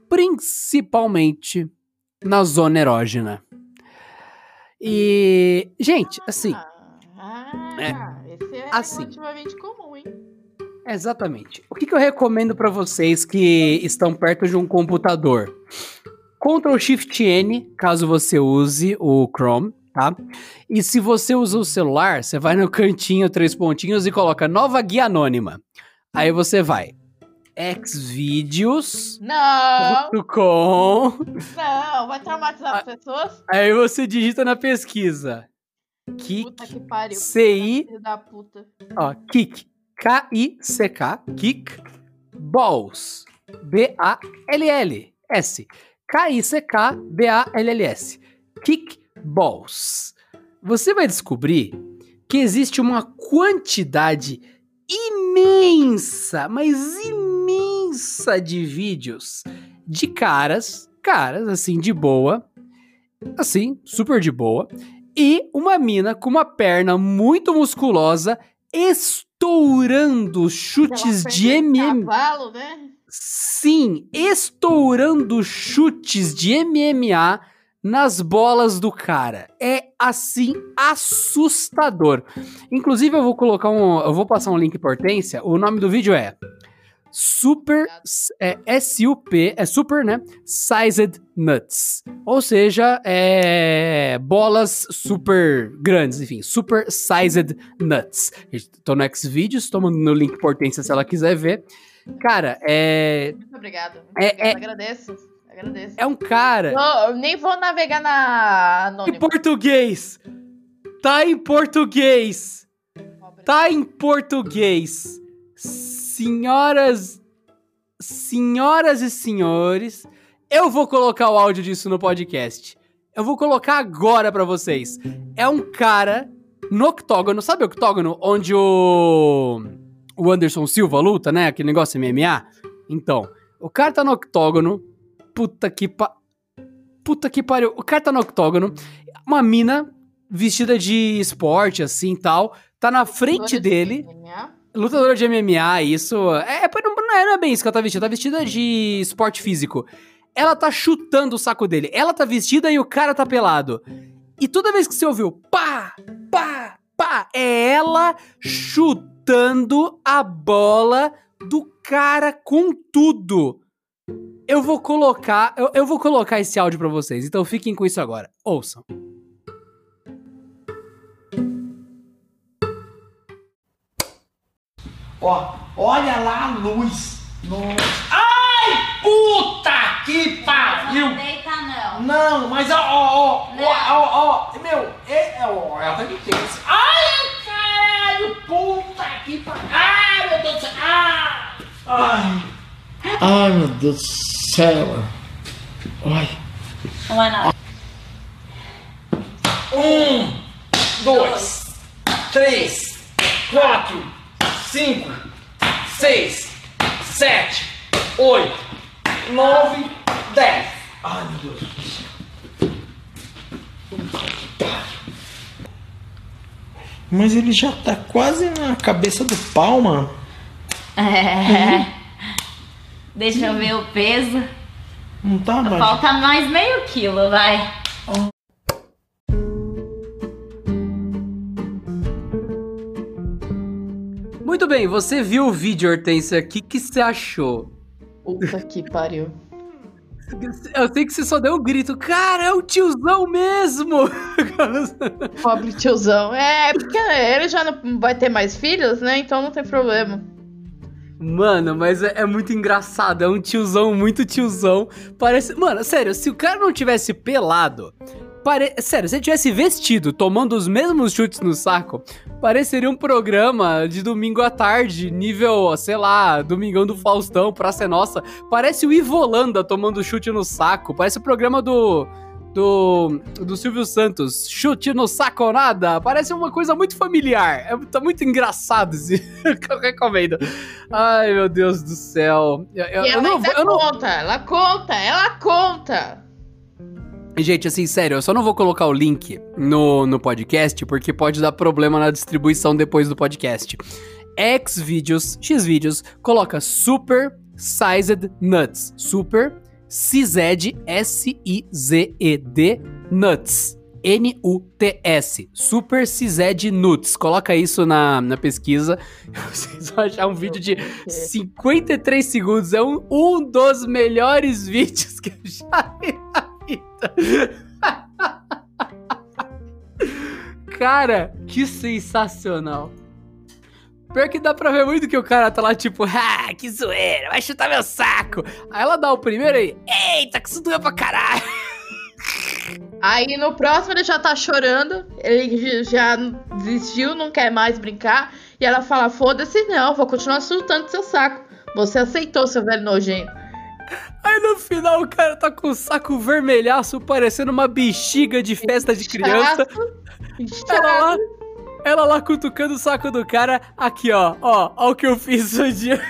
Principalmente na zona erógena. E, gente, assim, Ah, É. esse é Assim. relativamente comum? Exatamente. O que, que eu recomendo pra vocês que estão perto de um computador? Ctrl Shift N, caso você use o Chrome, tá? E se você usa o celular, você vai no cantinho, três pontinhos e coloca nova guia anônima. Aí você vai xvideos.com Não, não, vai traumatizar Ah, as pessoas? Aí você digita na pesquisa. Kick, Puta que pariu. C-I, da puta. ó, kick, K-I-C-K, kick, balls, B-A-L-L-S, K-I-C-K, B-A-L-L-S, kick balls. Você vai descobrir que existe uma quantidade imensa, mas imensa de vídeos de caras, caras assim de boa, assim, super de boa, e uma mina com uma perna muito musculosa estourando chutes de perna MM. Cavalo, né? Sim, estourando chutes de MMA nas bolas do cara. É assim assustador. Inclusive eu vou colocar um, eu vou passar um link por Hortência. O nome do vídeo é Super é SUP, é super, né? Sized Nuts. Ou seja, é bolas super grandes, enfim, super sized nuts. Tô no Xvideos, tô no link por Hortência se ela quiser ver. Cara, é Muito obrigado. É- é- Agradeço. Agradeço. é um cara Não, eu nem vou navegar na em Anônimo. português. Tá em português. Tá em português. Senhoras, senhoras e senhores, eu vou colocar o áudio disso no podcast. Eu vou colocar agora pra vocês. É um cara no octógono, sabe o octógono onde o o Anderson Silva luta, né? Aquele negócio MMA. Então, o cara tá no octógono. Puta que pa... Puta que pariu. O cara tá no octógono. Uma mina vestida de esporte, assim, tal. Tá na frente dele. MMA. Lutadora de MMA, isso. É, não, é, não é bem isso que ela tá vestida. Tá vestida de esporte físico. Ela tá chutando o saco dele. Ela tá vestida e o cara tá pelado. E toda vez que você ouviu pá, pá, pá, é ela chutando a bola do cara com tudo. Eu vou colocar, eu, eu vou colocar esse áudio pra vocês. Então fiquem com isso agora. Ouçam. Ó, olha lá a luz. Nossa. Ai, puta que pariu! Não deita não. Não, mas ó, ó, ó, ó, ó, ó, meu, é, é, ó, ela tá de tênis. Ai, caralho, puta que pariu! Ai, meu Deus do céu! Ai! Ai, ai meu Deus do céu! Ai. Não é nada. Um, dois, três, quatro, cinco, seis, sete, oito, nove, dez. Ai, meu Deus do céu. Mas ele já tá quase na cabeça do pau, mano. É. Deixa eu ver o peso. Não tá, baixo? Falta mais meio quilo, vai. Muito bem, você viu o vídeo, Hortência. O que, que você achou? Puta que pariu. Eu sei que você só deu um grito. Cara, é o tiozão mesmo! *laughs* Pobre tiozão. É, porque ele já não vai ter mais filhos, né? Então não tem problema. Mano, mas é, é muito engraçado. É um tiozão, muito tiozão. Parece. Mano, sério, se o cara não tivesse pelado. Pare... Sério, se ele tivesse vestido, tomando os mesmos chutes no saco, pareceria um programa de domingo à tarde, nível, sei lá, Domingão do Faustão, Praça é Nossa. Parece o Ivolanda tomando chute no saco. Parece o programa do. Do, do Silvio Santos, chute no saco nada, parece uma coisa muito familiar, é, tá muito engraçado esse, *laughs* eu recomendo. Ai, meu Deus do céu. Eu, eu- e eu ela não, ainda eu não- conta, ela conta, ela conta. Gente, assim, sério, eu só não vou colocar o link no, no podcast, porque pode dar problema na distribuição depois do podcast. Xvideos, Xvideos, coloca Super Sized Nuts. Super CZ, S-I-Z-E-D, Nuts. N-U-T-S. Super CZ Nuts. Coloca isso na, na pesquisa. *laughs* Vocês vão achar um vídeo de 53 segundos. É um, um dos melhores *laughs* vídeos que eu já vi. *laughs* Cara, que sensacional. Pior que dá pra ver muito que o cara tá lá, tipo, *laughs* ah, que zoeira, vai chutar meu saco. Aí ela dá o primeiro aí, eita, que isso doeu pra caralho. *laughs* Aí no próximo ele já tá chorando, ele já desistiu, não quer mais brincar. E ela fala: Foda-se, não, vou continuar chutando seu saco. Você aceitou, seu velho nojento. Aí no final o cara tá com o saco vermelhaço, parecendo uma bexiga de festa de criança. Ela lá, ela lá cutucando o saco do cara. Aqui, ó, ó, ó o que eu fiz hoje dia.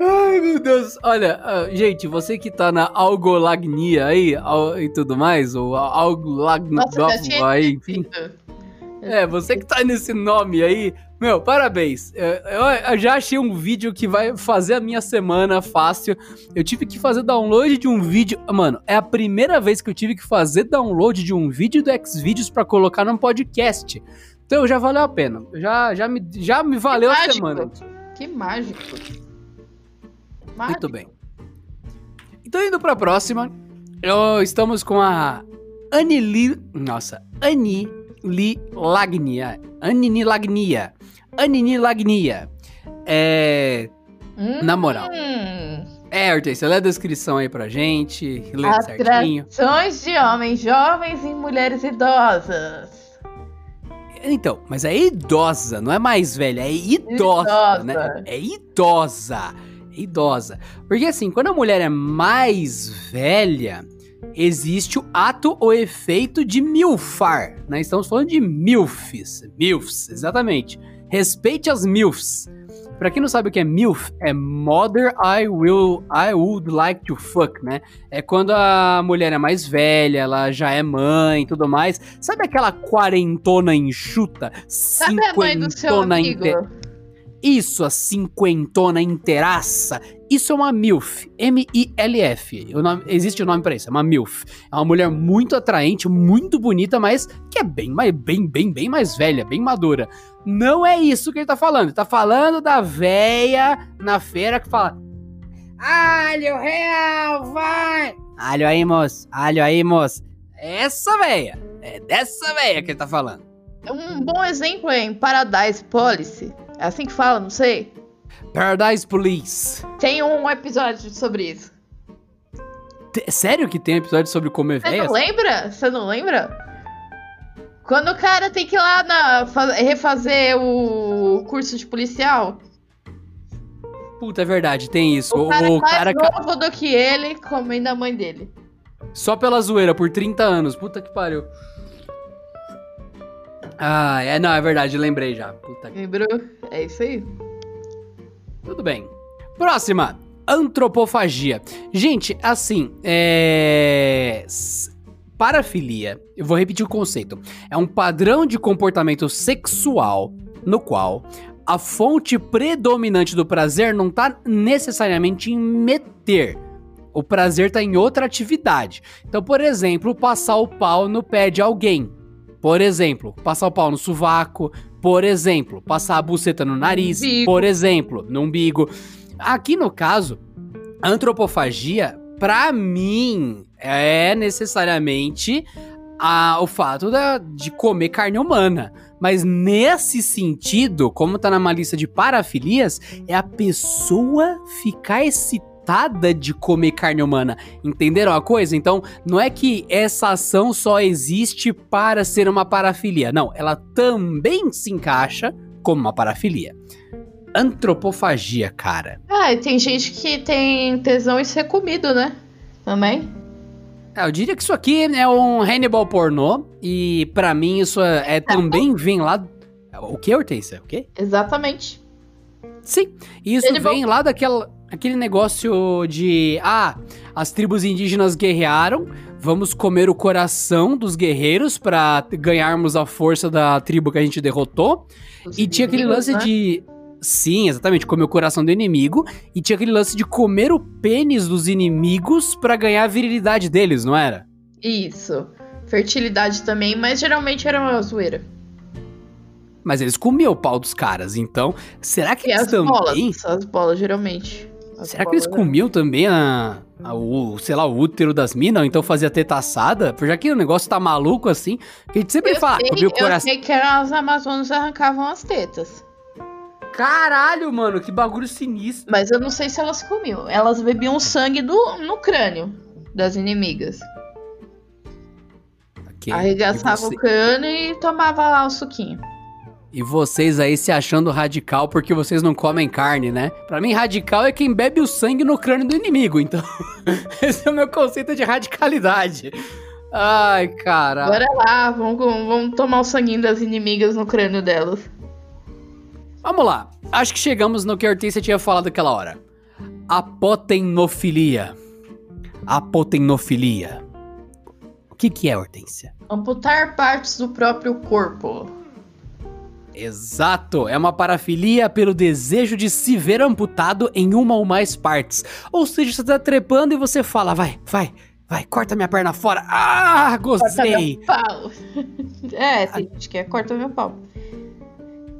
Ai, meu Deus. Olha, ah, gente, você que tá na algolagnia aí al- e tudo mais, ou algolagnia aí, enfim. É, você que tá nesse nome aí, meu, parabéns. É, Eu, eu já achei um vídeo que vai fazer a minha semana fácil. Eu tive que fazer download de um vídeo. Mano, é a primeira vez que eu tive que fazer download de um vídeo do Xvideos pra colocar num podcast. Então já valeu a pena. Já, já, me, já me valeu a mágico. semana. Que mágico. Mágico. Muito bem. Então, indo pra próxima, eu- estamos com a Anili. Nossa, Anili Lagnia. Anini Lagnia. Anini Lagnia. É. Hum, Na moral. É, Hortência, lê a descrição aí pra gente. Lê certinho. Atrações de homens jovens e mulheres idosas. Então, mas é idosa, não é mais velha, é idosa, Idosa. né? É idosa. É idosa. Porque assim, quando a mulher é mais velha, existe o ato ou efeito de milfar, né? Estamos falando de milfs. Milfs, exatamente. Respeite as milfs. Pra quem não sabe o que é MILF, é Mother I Will I Would Like to Fuck, né? É quando a mulher é mais velha, ela já é mãe e tudo mais. Sabe aquela quarentona enxuta? Sabe a mãe do seu amigo? inte- Isso, a cinquentona inteiraça. Isso é uma MILF. M-I-L-F. Existe o nome pra isso, é uma MILF. É uma mulher muito atraente, muito bonita, mas que é bem, bem, bem, bem mais velha, bem madura. Não é isso que ele tá falando. Ele tá falando da véia na feira que fala: Alho real, vai! Alho aí, moço. Alho aí, moço. Essa véia. É dessa véia que ele tá falando. Um bom exemplo é em Paradise Policy. É assim que fala, não sei. Paradise Police. Tem um episódio sobre isso. Te- Sério que tem episódio sobre comer Você véias? não lembra? Você não lembra? Quando o cara tem que ir lá na, fa- refazer o curso de policial, Puta, é verdade, tem isso. o O, cara é o mais cara ca- novo do que ele comendo a mãe dele. só pela zoeira por 30 anos. Puta que pariu. Ah, é, não, é verdade, lembrei já. Puta Lembrou? É isso aí. Tudo bem. Próxima. Antropofagia. Gente, assim, é. Parafilia, eu vou repetir o conceito. É um padrão de comportamento sexual no qual a fonte predominante do prazer não tá necessariamente em meter. O prazer tá em outra atividade. Então, por exemplo, passar o pau no pé de alguém. Por exemplo, passar o pau no sovaco. Por exemplo, passar a buceta no nariz. Umbigo. Por exemplo, no umbigo. Aqui no caso, a antropofagia, pra mim, é necessariamente a- o fato da- de comer carne humana. Mas nesse sentido, como tá numa lista de parafilias, é a pessoa ficar excitada de comer carne humana. Entenderam a coisa? Então, não é que essa ação só existe para ser uma parafilia. Não, ela também se encaixa como uma parafilia. Antropofagia, cara. Ah, e tem gente que tem tesão em ser comido, né? Também. É, eu diria que isso aqui é um Hannibal pornô. E pra mim isso é, é também *laughs* vem lá. O que, Hortência? O quê? Exatamente. Sim, isso Hannibal- vem lá daquela, aquele negócio de. Ah, as tribos indígenas guerrearam. Vamos comer o coração dos guerreiros pra ganharmos a força da tribo que a gente derrotou. Os E tinha aquele lance né? de. Sim, exatamente, comer o coração do inimigo. E tinha aquele lance de comer o pênis dos inimigos pra ganhar a virilidade deles, não era? Isso. Fertilidade também, mas geralmente era uma zoeira. Mas eles comiam o pau dos caras, então. Será que E eles as também. bolas. As bolas, geralmente. Será que eles comiam também a, a- o, sei lá, o útero das minas? Ou então fazia teta assada? Já que o negócio tá maluco assim, que a gente sempre Eu fala, sei, comia o eu coração. sei que eram as Amazonas arrancavam as tetas. Caralho, mano, que bagulho sinistro. Mas eu não sei se elas comiam. Elas bebiam sangue do, no crânio das inimigas. Ok. Arregaçava você- o crânio e tomava lá o suquinho. E vocês aí se achando radical porque vocês não comem carne, né? Pra mim, radical é quem bebe o sangue no crânio do inimigo. Então, *laughs* esse é o meu conceito de radicalidade. Ai, cara. Bora lá, vamos, vamos tomar o sanguinho das inimigas no crânio delas. Vamos lá. Acho que chegamos no que a Hortência tinha falado aquela hora. Apotenofilia. Apotenofilia. O que, que é, Hortência? Amputar partes do próprio corpo. Exato, é uma parafilia pelo desejo de se ver amputado em uma ou mais partes. Ou seja, você tá trepando e você fala, vai, vai, vai, corta minha perna fora. Ah, Corta gostei. meu pau. *laughs* é, tem gente que é corta meu pau.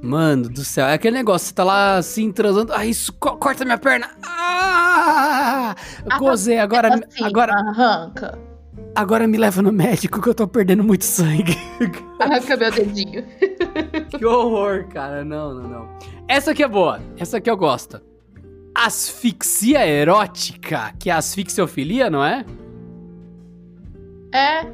Mano do céu, é aquele negócio, você tá lá assim, transando, ah, isso, co- corta minha perna. Ah, gozei, agora, Assim, agora, Arranca. Agora me leva no médico que eu tô perdendo muito sangue. *laughs* Arranca meu dedinho. *laughs* Que horror, cara. Não, não, não. Essa aqui é boa. Essa aqui eu gosto. Asfixia erótica, que é asfixiofilia, não é? É,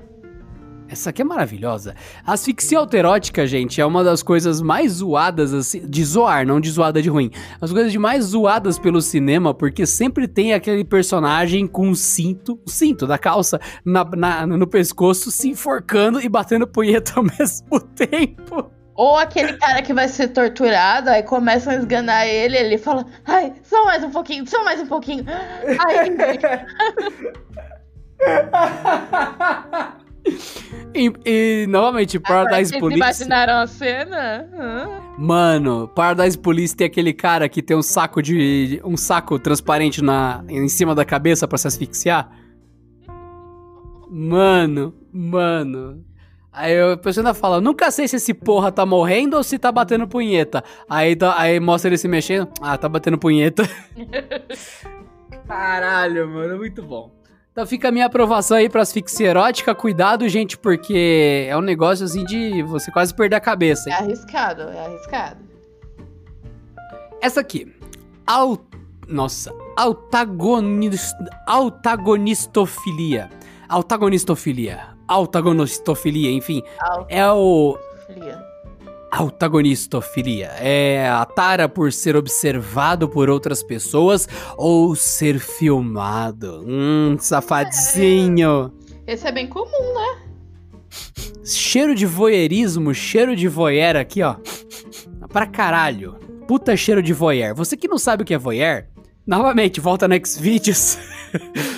Essa aqui é maravilhosa. Asfixia autoerótica, gente, é uma das coisas mais zoadas, assim, de zoar, não de zoada de ruim. As coisas de mais zoadas pelo cinema, porque sempre tem aquele personagem com um cinto, o cinto da calça, na, na- no pescoço, se enforcando e batendo punheta ao *laughs* mesmo tempo. Ou aquele cara que vai ser torturado, aí começam a esganar ele, ele fala, ai, só mais um pouquinho, só mais um pouquinho. Ai, *laughs* *laughs* E, e, novamente, Paradise vocês Police. imaginaram a cena? Hã? Mano, Paradise Police tem aquele cara que tem um saco de. um saco transparente na, em cima da cabeça pra se asfixiar. Mano, mano. Aí a pessoa ainda fala, nunca sei se esse porra tá morrendo ou se tá batendo punheta. Aí, tá- aí mostra ele se mexendo. Ah, tá batendo punheta. *laughs* Caralho, mano, muito bom. Então fica a minha aprovação aí pra asfixia erótica. Cuidado, gente, porque é um negócio assim de você quase perder a cabeça. É hein? arriscado, é arriscado. Essa aqui. Au... Nossa. Autagonis... Autagonistofilia. Autagonistofilia. Autagonistofilia, enfim. É o... Autagonistofilia. É a tara por ser observado por outras pessoas ou ser filmado. Hum, safadinho. Esse é bem comum, né? Cheiro de voyeurismo, cheiro de voyeur aqui, ó. Pra caralho. Puta cheiro de voyeur. Você que não sabe o que é voyeur, novamente, volta no Xvideos.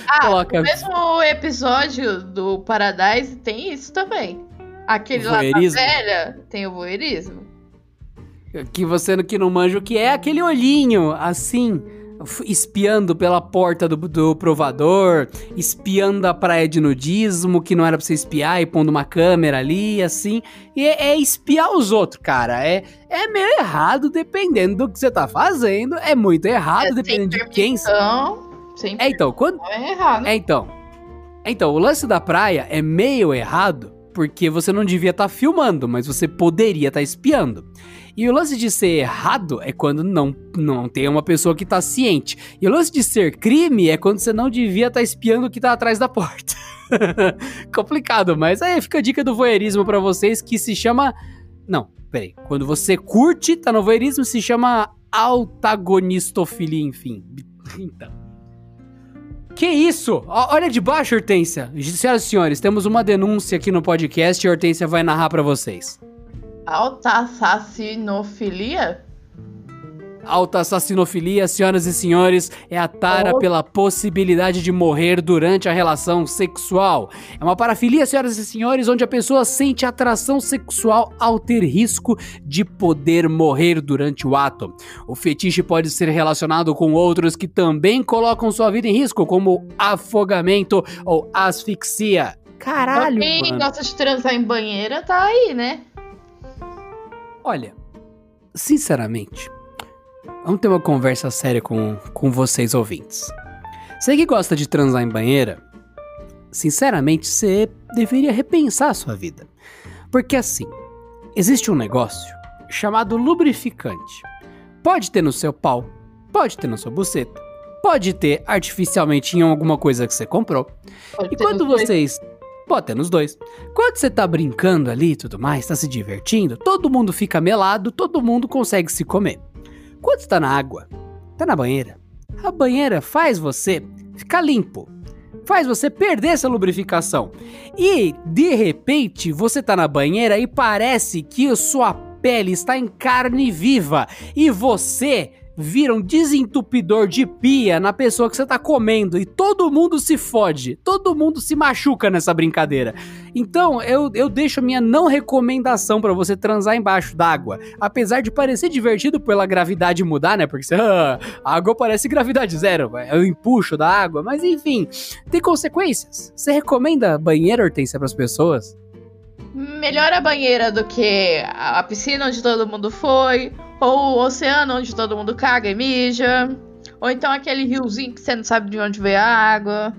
Ah, *laughs* Coloca- no mesmo episódio do Paradise tem isso também. Aquele lá da Voyeurismo? velha tem o voyeurismo. que você que não manja o que é, aquele olhinho, assim, espiando pela porta do, do provador, espiando a praia de nudismo, que não era pra você espiar, e pondo uma câmera ali, assim. E é, é espiar os outros, cara. É, é meio errado dependendo do que você tá fazendo. É muito errado É, dependendo sem de quem. Então, sempre É, então, quando. é errado. É, então. Então, o lance da praia é meio errado, porque você não devia estar filmando, mas você poderia estar espiando. E o lance de ser errado é quando não, não tem uma pessoa que tá ciente. E o lance de ser crime é quando você não devia estar espiando o que tá atrás da porta. *laughs* Complicado, mas aí fica a dica do voyeurismo pra vocês que se chama. Não, peraí. Quando você curte, tá no voyeurismo, se chama altagonistofilia, enfim. *laughs* Então. Que isso? Olha de baixo, Hortência. Senhoras e senhores, temos uma denúncia aqui no podcast e a Hortência vai narrar pra vocês. Alta-assassinofilia? Alta assassinofilia, senhoras e senhores, é a tara Oh. pela possibilidade de morrer durante a relação sexual. É uma parafilia, senhoras e senhores, onde a pessoa sente atração sexual ao ter risco de poder morrer durante o ato. O fetiche pode ser relacionado com outros que também colocam sua vida em risco, como afogamento ou asfixia. Caralho, Quem mano. gosta de transar em banheira tá aí, né? Olha, sinceramente, vamos ter uma conversa séria com, com vocês ouvintes. Você que gosta de transar em banheira, sinceramente, você deveria repensar a sua vida. Porque assim, existe um negócio chamado lubrificante. Pode ter no seu pau, pode ter no seu buceta, pode ter artificialmente em alguma coisa que você comprou. Pode E quando nos dois. vocês. Pode ter nos dois. Quando você tá brincando ali e tudo mais, tá se divertindo, todo mundo fica melado, todo mundo consegue se comer. Quando você tá na água, tá na banheira, a banheira faz você ficar limpo. Faz você perder essa lubrificação. E, de repente, você tá na banheira e parece que a sua pele está em carne viva. E você vira um desentupidor de pia na pessoa que você tá comendo. E todo mundo se fode. Todo mundo se machuca nessa brincadeira. Então, eu, eu deixo a minha não recomendação pra você transar embaixo d'água. Apesar de parecer divertido pela gravidade mudar, né? Porque você, *laughs* ah, a água parece gravidade zero. É o empuxo da água. Mas enfim, tem consequências. Você recomenda banheiro, Hortência, pras pessoas? Melhor a banheira do que a piscina onde todo mundo foi, ou o oceano onde todo mundo caga e mija, ou então aquele riozinho que você não sabe de onde veio a água.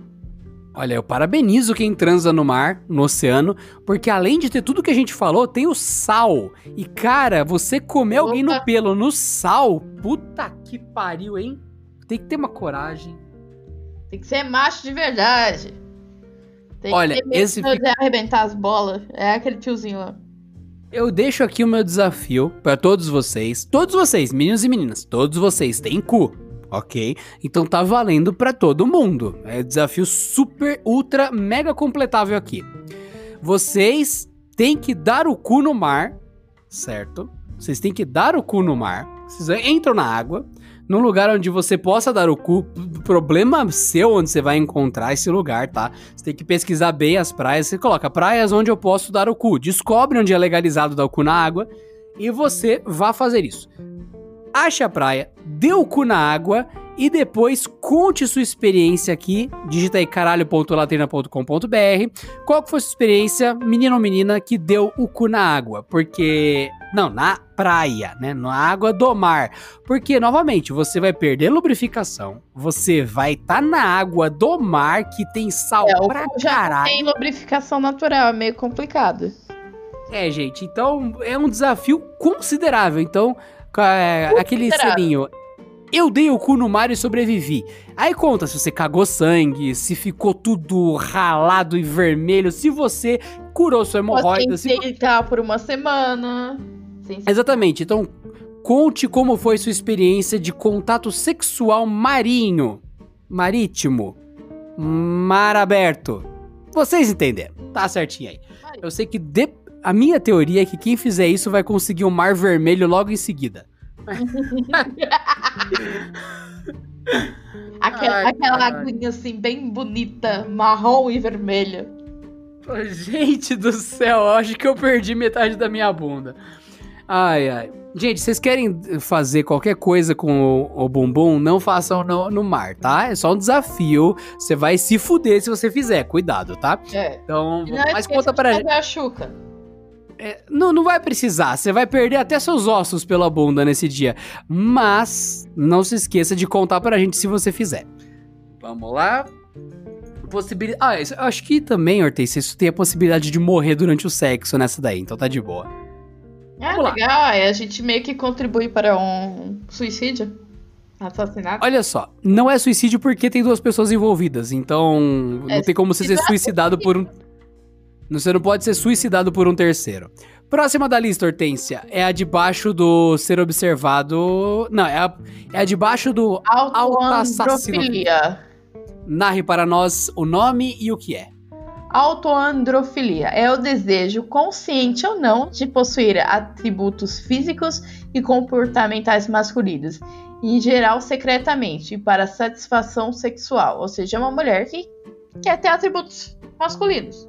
Olha, eu parabenizo quem transa no mar, no oceano, porque além de ter tudo que a gente falou, tem o sal. E cara, você comer alguém no pelo no sal, puta que pariu, hein? Tem que ter uma coragem. Tem que ser macho de verdade. Tem Olha, que ter medo esse de fica- arrebentar as bolas. É aquele tiozinho lá. Eu deixo aqui o meu desafio pra todos vocês. Todos vocês, meninos e meninas, todos vocês têm cu, ok? Então tá valendo pra todo mundo. É desafio super, ultra, mega completável aqui. Vocês têm que dar o cu no mar, certo? Vocês têm que dar o cu no mar. Vocês entram na água, num lugar onde você possa dar o cu. Problema seu onde você vai encontrar esse lugar, tá? Você tem que pesquisar bem as praias. Você coloca praias onde eu posso dar o cu. Descobre onde é legalizado dar o cu na água e você vá fazer isso. Ache a praia, dê o cu na água e depois conte sua experiência aqui. Digita aí caralho.latrina.com.br. Qual que foi sua experiência, menino ou menina, que deu o cu na água? Porque. Não, na praia, né? Na água do mar. Porque, novamente, você vai perder lubrificação. Você vai estar na água do mar que tem sal É, pra caralho. tem lubrificação natural, é meio complicado. É, gente, então é um desafio considerável. Então, é, aquele selinho. Eu dei o cu no mar e sobrevivi. Aí conta se você cagou sangue, se ficou tudo ralado e vermelho, se você curou sua hemorroida. Pode Se... por uma semana. Sem Exatamente. Então, conte como foi sua experiência de contato sexual marinho, marítimo, mar aberto. Vocês entenderam? Tá certinho aí. Eu sei que de- a minha teoria é que quem fizer isso vai conseguir um mar vermelho logo em seguida. *laughs* Aquela, Ai, aquela aguinha assim, bem bonita, marrom e vermelha. Gente do céu, acho que eu perdi metade da minha bunda. Ai, ai. Gente, vocês querem fazer qualquer coisa com o, o bumbum, não façam no, no mar, tá? É só um desafio. Você vai se fuder se você fizer. Cuidado, tá? É. Então, não mas conta pra gente. a chuca. É, não, não vai precisar. Você vai perder até seus ossos pela bunda nesse dia. Mas não se esqueça de contar pra gente se você fizer. Vamos lá. Possibilidade. Ah, isso- eu acho que também, Hortência, isso tem a possibilidade de morrer durante o sexo nessa daí, então tá de boa. É Vamos lá. legal, é, a gente meio que contribui para um suicídio. Assassinato. Olha só, não é suicídio porque tem duas pessoas envolvidas, então não É, tem como você ser suicídio é suicidado por um. Você não pode ser suicidado por um terceiro. Próxima da lista, Hortência, é a debaixo do ser observado. Não, é a, é a debaixo do. Autoandrofilia. Narre para nós o nome e o que é. Autoandrofilia é o desejo, consciente ou não, de possuir atributos físicos e comportamentais masculinos, em geral secretamente, para satisfação sexual. Ou seja, é uma mulher que quer ter atributos masculinos.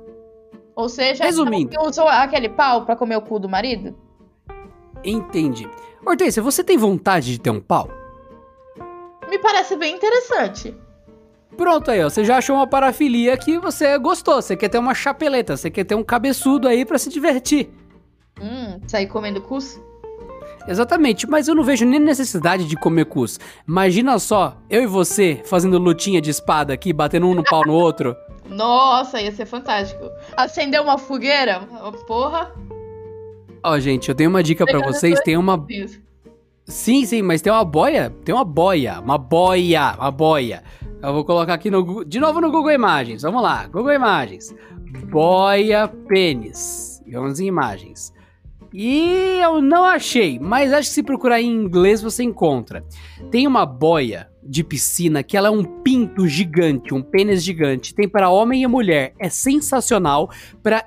Ou seja, Resumindo. ela que usou aquele pau pra comer o cu do marido? Entendi. Hortência, você tem vontade de ter um pau? Me parece bem interessante. Pronto aí, ó. Você já achou uma parafilia que você gostou. Você quer ter uma chapeleta, você quer ter um cabeçudo aí pra se divertir. Hum, sair comendo cus? Exatamente, mas eu não vejo nem necessidade de comer cus. Imagina só, eu e você fazendo lutinha de espada aqui, batendo um no pau no outro. Nossa, ia ser fantástico. Acender uma fogueira? Porra. Ó, gente, eu tenho uma dica pra vocês. Tem uma. Isso. Sim, sim, mas tem uma boia. Tem uma boia. Uma boia. Uma boia. Eu vou colocar aqui no de novo no Google Imagens. Vamos lá, Google Imagens. Boia pênis. Vamos em imagens. E eu não achei, mas acho que se procurar em inglês você encontra. Tem uma boia de piscina que ela é um pinto gigante, um pênis gigante. Tem para homem e mulher. É sensacional para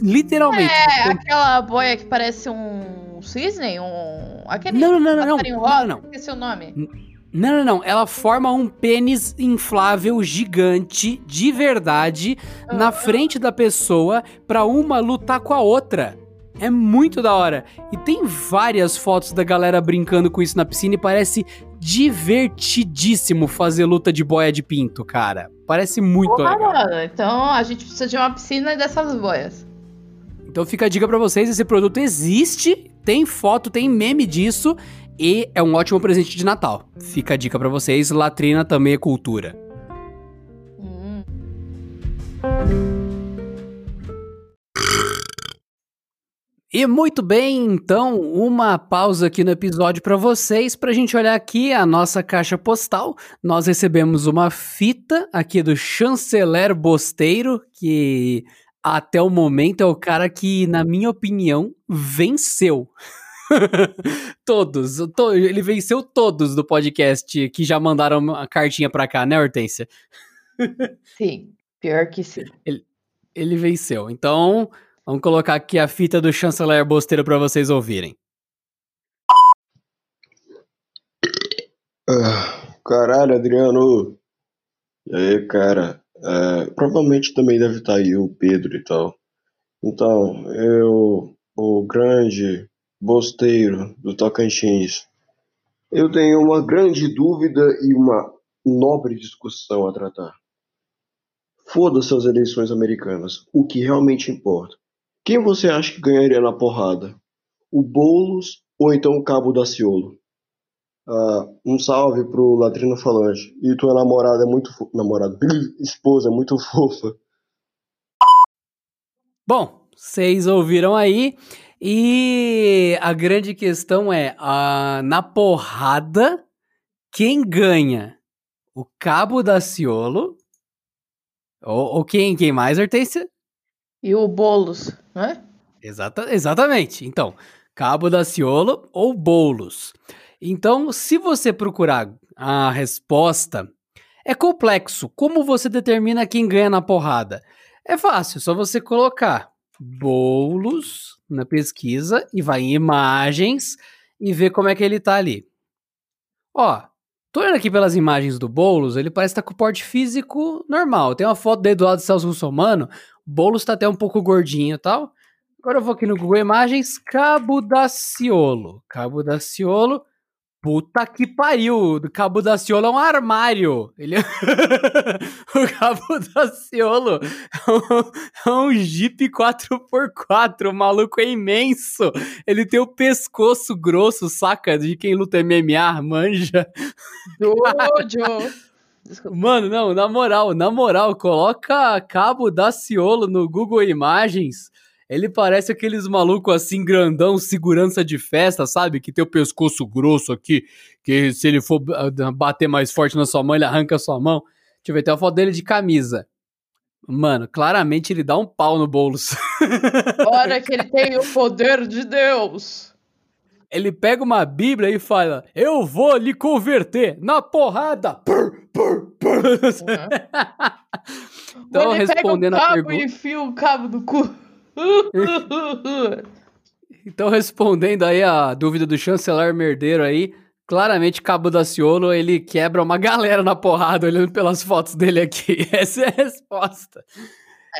literalmente. É, aquela boia que parece um cisne, um... Aquele Não, não, não, não, não, passarinho não, rosa, não. esqueci o nome. Não, não, não. Ela forma um pênis inflável gigante, de verdade, na frente da pessoa pra uma lutar com a outra. É muito da hora. E tem várias fotos da galera brincando com isso na piscina e parece divertidíssimo fazer luta de boia de pinto, cara. Parece muito Porra, legal. mano, então a gente precisa de uma piscina e dessas boias. Então fica a dica pra vocês, esse produto existe, tem foto, tem meme disso e é um ótimo presente de Natal. Fica a dica pra vocês, latrina também é cultura. Hum. E muito bem, então, uma pausa aqui no episódio para vocês, pra gente olhar aqui a nossa caixa postal. Nós recebemos uma fita aqui do chanceler Bosteiro, que até o momento é o cara que, na minha opinião, venceu. *laughs* todos, to- ele venceu todos do podcast que já mandaram uma cartinha pra cá, né, Hortência? *laughs* Sim, pior que sim. Ele venceu. Então, vamos colocar aqui a fita do chanceler Bosteiro pra vocês ouvirem. Ah, caralho, Adriano. E aí, cara? É, provavelmente também deve estar aí o Pedro e tal. Então, eu, o grande bosteiro do Tocantins, eu tenho uma grande dúvida e uma nobre discussão a tratar. Foda-se as eleições americanas. O que realmente importa. Quem você acha que ganharia na porrada? O Boulos ou então o Cabo Daciolo? Ah, um salve pro Latrino Falante. E tua namorada é muito fo... namorada, *clears throat* esposa é muito fofa. Bom, vocês ouviram aí. E a grande questão é: na porrada, quem ganha? O Cabo da Ciolo? Ou, ou quem, quem mais, Hortência? E o Boulos, né? Exata, exatamente. Então, Cabo da Ciolo ou Boulos. Então, se você procurar a resposta, é complexo. Como você determina quem ganha na porrada? É fácil, só você colocar Boulos na pesquisa e vai em imagens e ver como é que ele tá ali. Ó, tô olhando aqui pelas imagens do Boulos, ele parece estar com porte físico normal. Tem uma foto do lado do Celso Russomano, Boulos tá até um pouco gordinho e tal. Agora eu vou aqui no Google Imagens, Cabo da Ciolo. Cabo da Ciolo. Puta que pariu! O Cabo da Ciolo é um armário. Ele... *laughs* o Cabo da Ciolo é um, é um Jeep 4x4. O maluco é imenso. Ele tem o pescoço grosso, saca? De quem luta MMA, manja. Jojo. Desculpa. Mano, não, na moral, na moral, coloca Cabo da Ciolo no Google Imagens. Ele parece aqueles malucos assim, grandão, segurança de festa, sabe? Que tem o pescoço grosso aqui, que se ele for ah, bater mais forte na sua mão, ele arranca a sua mão. Deixa eu ver, tem a foto dele de camisa. Mano, claramente ele dá um pau no Boulos. *laughs* Olha que ele tem o poder de Deus. ele pega uma Bíblia e fala: Eu vou lhe converter na porrada. Pur, pur, pur. Então, ele respondendo a pega o cabo pergunta- e enfia o cabo no cu. *laughs* Então, respondendo aí a dúvida do chanceler merdeiro aí, claramente Cabo da Ciolo, ele quebra uma galera na porrada, olhando pelas fotos dele aqui. *laughs* Essa é a resposta.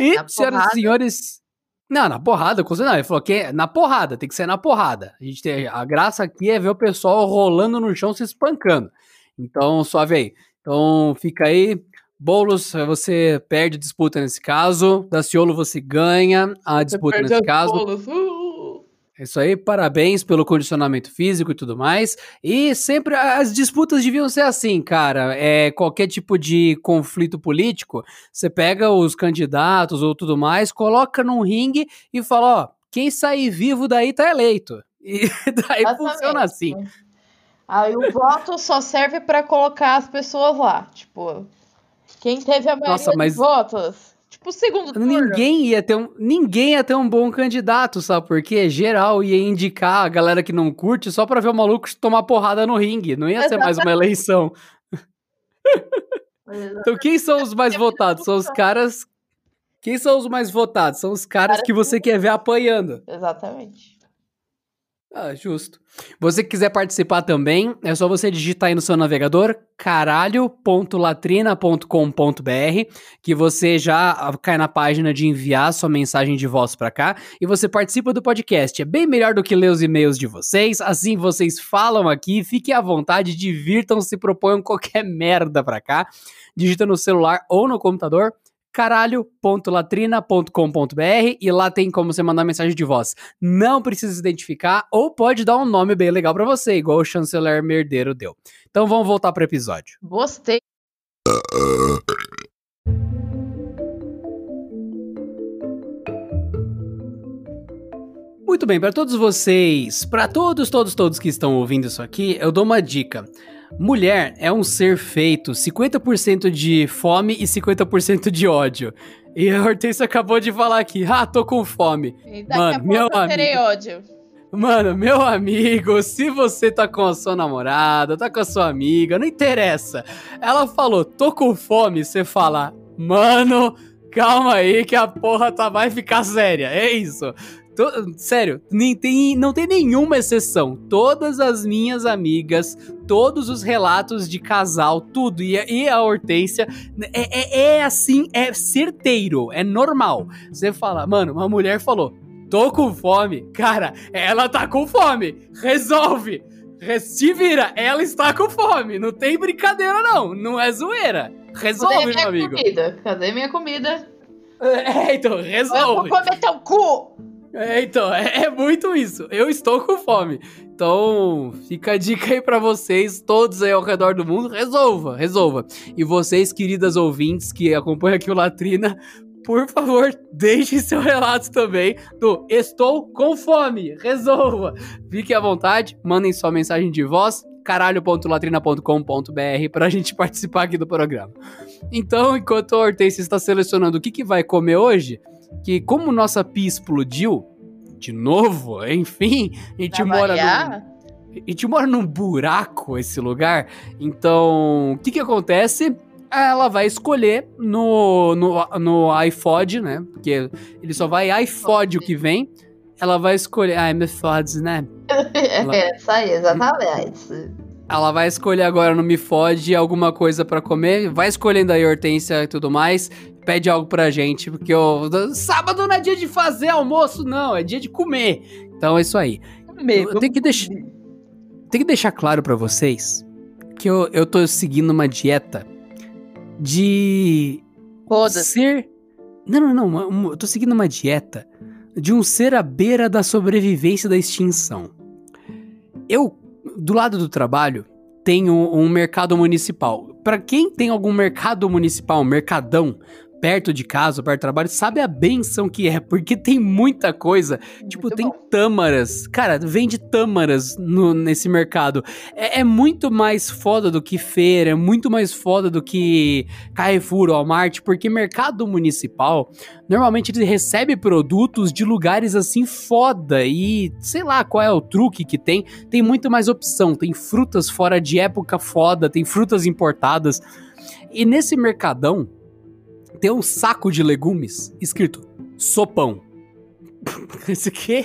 E, na senhoras e senhores... Não, na porrada, com certeza. não. Ele falou que é na porrada, tem que ser na porrada. A, gente tem, a graça aqui é ver o pessoal rolando no chão se espancando. Então, suave aí. Então, fica aí. Boulos, você perde a disputa nesse caso. Daciolo, você ganha a disputa nesse as caso. Uh. Isso aí, parabéns pelo condicionamento físico e tudo mais. E sempre as disputas deviam ser assim, cara. É qualquer tipo de conflito político, você pega os candidatos ou tudo mais, coloca num ringue e fala, ó, quem sair vivo daí tá eleito. E *laughs* daí Exatamente. funciona assim. Aí o voto só serve pra colocar as pessoas lá. Tipo, quem teve a maioria Nossa, mas- votos. Tipo, o segundo turno. Ninguém ia, ter um, ninguém ia ter um bom candidato, sabe? Porque geral ia indicar a galera que não curte só pra ver o maluco tomar porrada no ringue. Não ia ser mais uma eleição. Então, quem são os mais votados? São os caras. Quem são os mais votados? São os caras que você quer ver apanhando. Exatamente. Ah, justo. Você que quiser participar também, é só você digitar aí no seu navegador caralho.latrina.com.br que você já cai na página de enviar sua mensagem de voz pra cá e você participa do podcast. É bem melhor do que ler os e-mails de vocês, assim vocês falam aqui, fiquem à vontade, divirtam-se, proponham qualquer *laughs* merda pra cá. Digita no celular ou no computador caralho.latrina.com.br e lá tem como você mandar mensagem de voz. Não precisa se identificar ou pode dar um nome bem legal pra você, igual o chanceler merdeiro deu. Então vamos voltar pro episódio. Gostei. Muito bem, para todos vocês, para todos, todos, todos que estão ouvindo isso aqui, eu dou uma dica. Mulher é um ser feito 50% de fome e 50% de ódio. E a Hortência acabou de falar aqui, ah, tô com fome. E daqui Mano, a meu pouco eu terei amigo. ódio. Mano, meu amigo, se você tá com a sua namorada, tá com a sua amiga, não interessa. Ela falou, tô com fome, você fala, mano, calma aí que a porra tá, vai ficar séria. É isso. To- sério, nem tem, não tem nenhuma exceção. Todas as minhas amigas, todos os relatos de casal, tudo, e, a- e a Hortência, é, é, é assim, é certeiro, é normal. Você fala, mano, uma mulher falou, tô com fome. Cara, ela tá com fome. Resolve. Re- Se vira, ela está com fome. Não tem brincadeira, não. Não é zoeira. Resolve, meu minha amigo. comida? Cadê minha comida? *laughs* É, então, Eu vou resolve. comer teu cu! É, então, é, é muito isso. Eu estou com fome. Então, fica a dica aí pra vocês, todos aí ao redor do mundo, resolva, resolva. E vocês, queridas ouvintes que acompanham aqui o Latrina, por favor, deixem seu *laughs* relato também do Estou com fome, resolva. Fiquem à vontade, mandem sua mensagem de voz, caralho.latrina.com.br pra *laughs* gente participar aqui do programa. Então, enquanto a Hortência está selecionando o que, que vai comer hoje, que como nossa pia explodiu, de novo, *laughs* enfim, a gente Pra mora num, a gente mora num buraco esse lugar, então o que que acontece? Ela vai escolher no, no, no iPod, né? Porque ele só vai iPod o que vem. Ela vai escolher. Me fode, né? *laughs* É, isso aí, exatamente. Ela vai escolher agora no Me Fode alguma coisa pra comer. Vai escolhendo aí hortência e tudo mais. Pede algo pra gente, porque o sábado não é dia de fazer almoço, não. É dia de comer. Então é isso aí. Eu tenho que tenho que deixar claro pra vocês que eu, eu tô seguindo uma dieta de Foda-se. ser. Não, não, não. Eu tô seguindo uma dieta de um ser à beira da sobrevivência da extinção. Eu, do lado do trabalho, tenho um mercado municipal. Pra quem tem algum mercado municipal, um mercadão, perto de casa, perto do trabalho, sabe a benção que é, porque tem muita coisa. Tipo, Muito tem bom. tâmaras. Cara, vende tâmaras no- nesse mercado. É, é muito mais foda do que feira, é muito mais foda do que Carrefour, Walmart, porque mercado municipal, normalmente ele recebe produtos de lugares assim foda e sei lá qual é o truque que tem. Tem muito mais opção, tem frutas fora de época foda, tem frutas importadas. E nesse mercadão tem um saco de legumes escrito sopão. *laughs* Esse quê?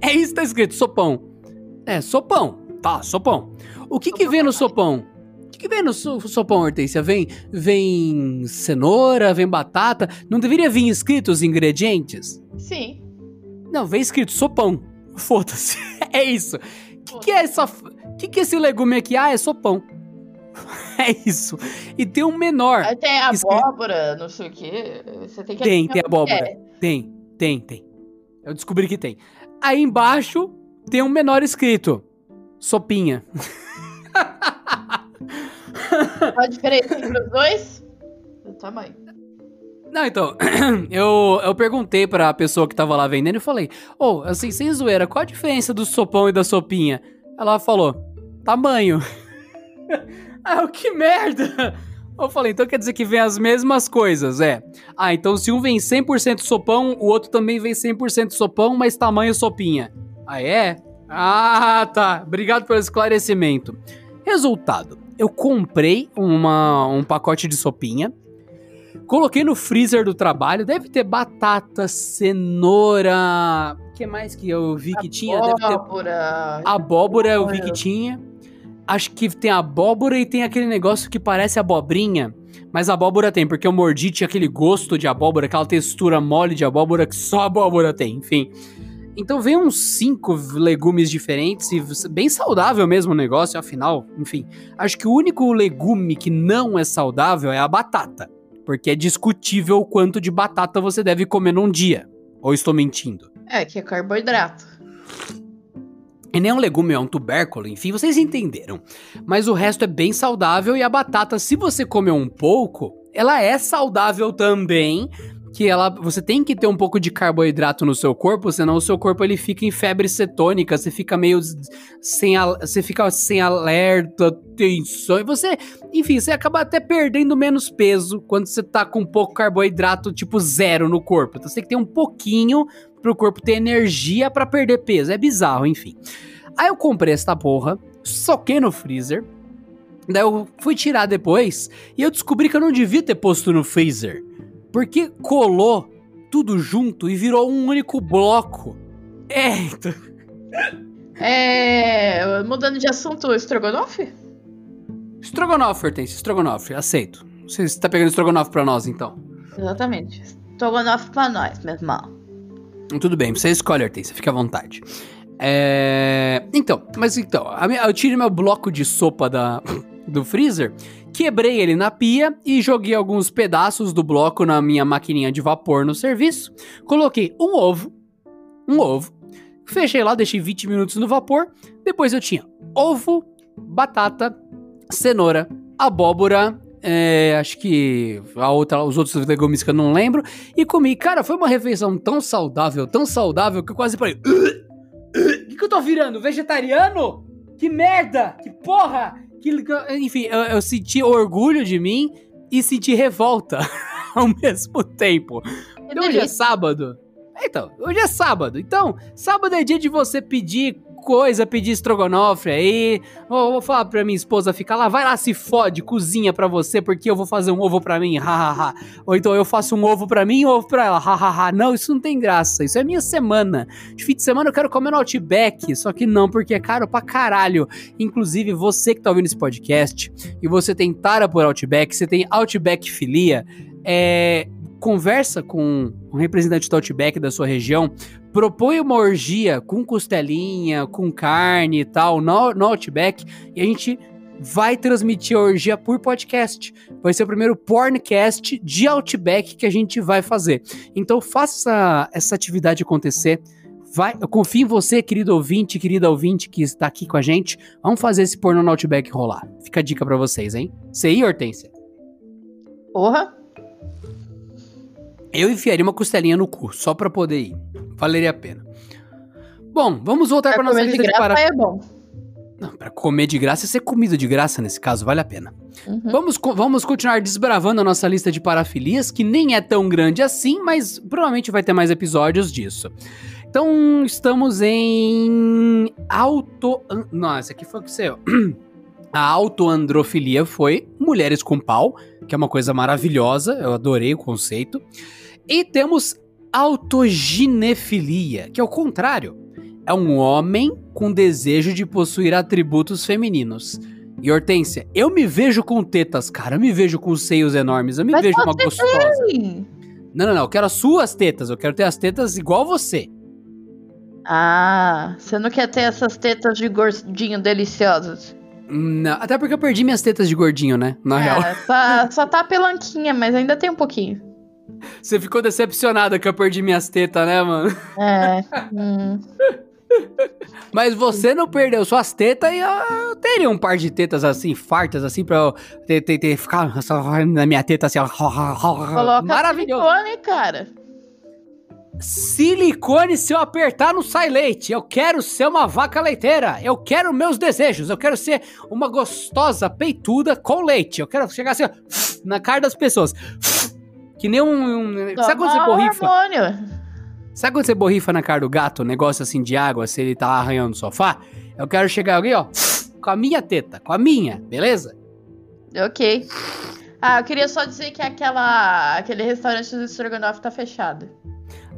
É isso que tá escrito, sopão. É, sopão. Tá, sopão. O que que vem no sopão? O que que vem no so- sopão, Hortência? Vem, vem cenoura, vem batata. Não deveria vir escrito os ingredientes? Sim. Não, vem escrito sopão. Foda-se. *laughs* É isso. O que, que é essa. O que, que é esse legume aqui? Ah, é sopão. *laughs* É isso. E tem um menor. Tem Escri- abóbora, não sei o quê. Você tem que Tem, tem abóbora. é. Tem, tem, tem. Eu descobri que tem. Aí embaixo tem um menor escrito: sopinha. *laughs* Qual a diferença entre os dois? O tamanho. Não, então, *clears throat* eu, eu perguntei pra pessoa que tava lá vendendo e falei: Ô, assim, sem zoeira, qual a diferença do sopão e da sopinha? Ela falou: tamanho. *laughs* *laughs* ah, que merda! Eu falei, então quer dizer que vem as mesmas coisas, é. Ah, então se um vem 100% sopão, o outro também vem 100% sopão, mas tamanho sopinha. Ah, é? Ah, tá. Obrigado pelo esclarecimento. Resultado, eu comprei uma, um pacote de sopinha, coloquei no freezer do trabalho, deve ter batata, cenoura... O que mais que eu vi que tinha? Deve ter Abóbora. Abóbora eu vi que tinha. Acho que tem abóbora e tem aquele negócio que parece abobrinha. Mas abóbora tem, porque eu mordi, tinha aquele gosto de abóbora, aquela textura mole de abóbora que só abóbora tem, enfim. Então veio uns cinco legumes diferentes e bem saudável mesmo o negócio, afinal, enfim. Acho que o único legume que não é saudável é a batata. Porque é discutível o quanto de batata você deve comer num dia. Ou estou mentindo? É, que é carboidrato. E nem é um legume, é um tubérculo, enfim, vocês entenderam. Mas o resto é bem saudável e a batata, se você comer um pouco, ela é saudável também. Que ela, você tem que ter um pouco de carboidrato no seu corpo, senão o seu corpo ele fica em febre cetônica, você fica meio sem, você fica sem alerta, tensão, e você, enfim, você acaba até perdendo menos peso quando você tá com pouco carboidrato, tipo zero no corpo. Então você tem que ter um pouquinho pro corpo ter energia pra perder peso. É bizarro, enfim. Aí eu comprei essa porra, soquei no freezer. Daí eu fui tirar depois e eu descobri que eu não devia ter posto no freezer. Porque colou tudo junto e virou um único bloco. É, então. É. Mudando de assunto, estrogonofe? Estrogonofe, Hortense, estrogonofe, aceito. Você está pegando estrogonofe pra nós, então. Exatamente. Estrogonofe pra nós, meu irmão. Tudo bem, você escolhe, Hortense, fica à vontade. É... Então, mas então, eu tirei meu bloco de sopa da, *laughs* do freezer, quebrei ele na pia e joguei alguns pedaços do bloco na minha maquininha de vapor no serviço. Coloquei um ovo, um ovo, fechei lá, deixei 20 minutos no vapor. Depois eu tinha ovo, batata, cenoura, abóbora, é, acho que a outra, os outros legumes que eu não lembro, e comi. Cara, foi uma refeição tão saudável, tão saudável, que eu quase falei. O que, que eu tô virando? Vegetariano? Que merda! Que porra! Que, enfim, eu, eu senti orgulho de mim e senti revolta *laughs* ao mesmo tempo. Que Então, hoje é sábado. Então, hoje é sábado. Então, sábado é dia de você pedir coisa, pedir estrogonofe aí. Vou, vou falar pra minha esposa ficar lá, vai lá, se fode, cozinha pra você, porque eu vou fazer um ovo pra mim, hahaha. Ou então eu faço um ovo pra mim e um ovo pra ela, hahaha. Não, isso não tem graça. Isso é minha semana. De fim de semana eu quero comer no Outback, só que não, porque é caro pra caralho. Inclusive, você que tá ouvindo esse podcast e você tem tara por Outback, você tem Outback filia, é, conversa com um representante do Outback da sua região, propõe uma orgia com costelinha, com carne e tal no, no Outback e a gente vai transmitir a orgia por podcast. Vai ser o primeiro porncast de Outback que a gente vai fazer. Então faça essa, atividade acontecer. Vai, eu confio em você, querido ouvinte, querida ouvinte que está aqui com a gente. Vamos fazer esse porno no Outback rolar. Fica a dica pra vocês, hein? Você aí, Hortência? Porra. Eu enfiaria uma costelinha no cu, só pra poder ir. Valeria a pena. Bom, vamos voltar pra nossa lista de para... é bom. Não, pra comer de graça e ser comida de graça nesse caso, vale a pena. Uhum. Vamos, co- vamos continuar desbravando a nossa lista de parafilias, que nem é tão grande assim, mas provavelmente vai ter mais episódios disso. Então, estamos em auto... Nossa, aqui foi o que você... *clears throat* A autoandrofilia foi mulheres com pau, que é uma coisa maravilhosa, eu adorei o conceito. E temos autoginefilia, que é o contrário. É um homem com desejo de possuir atributos femininos. E Hortência, eu me vejo com tetas, cara. Eu me vejo com seios enormes. Eu me Mas vejo uma gostosa. Sim. Não, não, não. Eu quero as suas tetas. Eu quero ter as tetas igual você. Ah, você não quer ter essas tetas de gordinho deliciosas? Não, até porque eu perdi minhas tetas de gordinho, né? Na real. É, tá- *laughs* só tá pelanquinha, mas ainda tem um pouquinho. Você ficou decepcionada que eu perdi minhas tetas, né, mano? É. hum. *laughs* Mas você não perdeu suas tetas e eu teria um par de tetas assim, fartas, assim, pra eu ter, ter, ter- ficar na minha teta assim, ó. Coloca Maravilhoso. silicone, cara. Silicone, se eu apertar, não sai leite. Eu quero ser uma vaca leiteira. Eu quero meus desejos. Eu quero ser uma gostosa peituda com leite. Eu quero chegar assim, ó, na cara das pessoas. Que nem um. um- sabe quando você borrifa? hormônio. Sabe quando você borrifa na cara do gato, um negócio assim de água, se ele tá arranhando o sofá? Eu quero chegar alguém, ó, com a minha teta, com a minha, beleza? Ok. Ah, eu queria só dizer que aquela, aquele restaurante do Strogonoff tá fechado.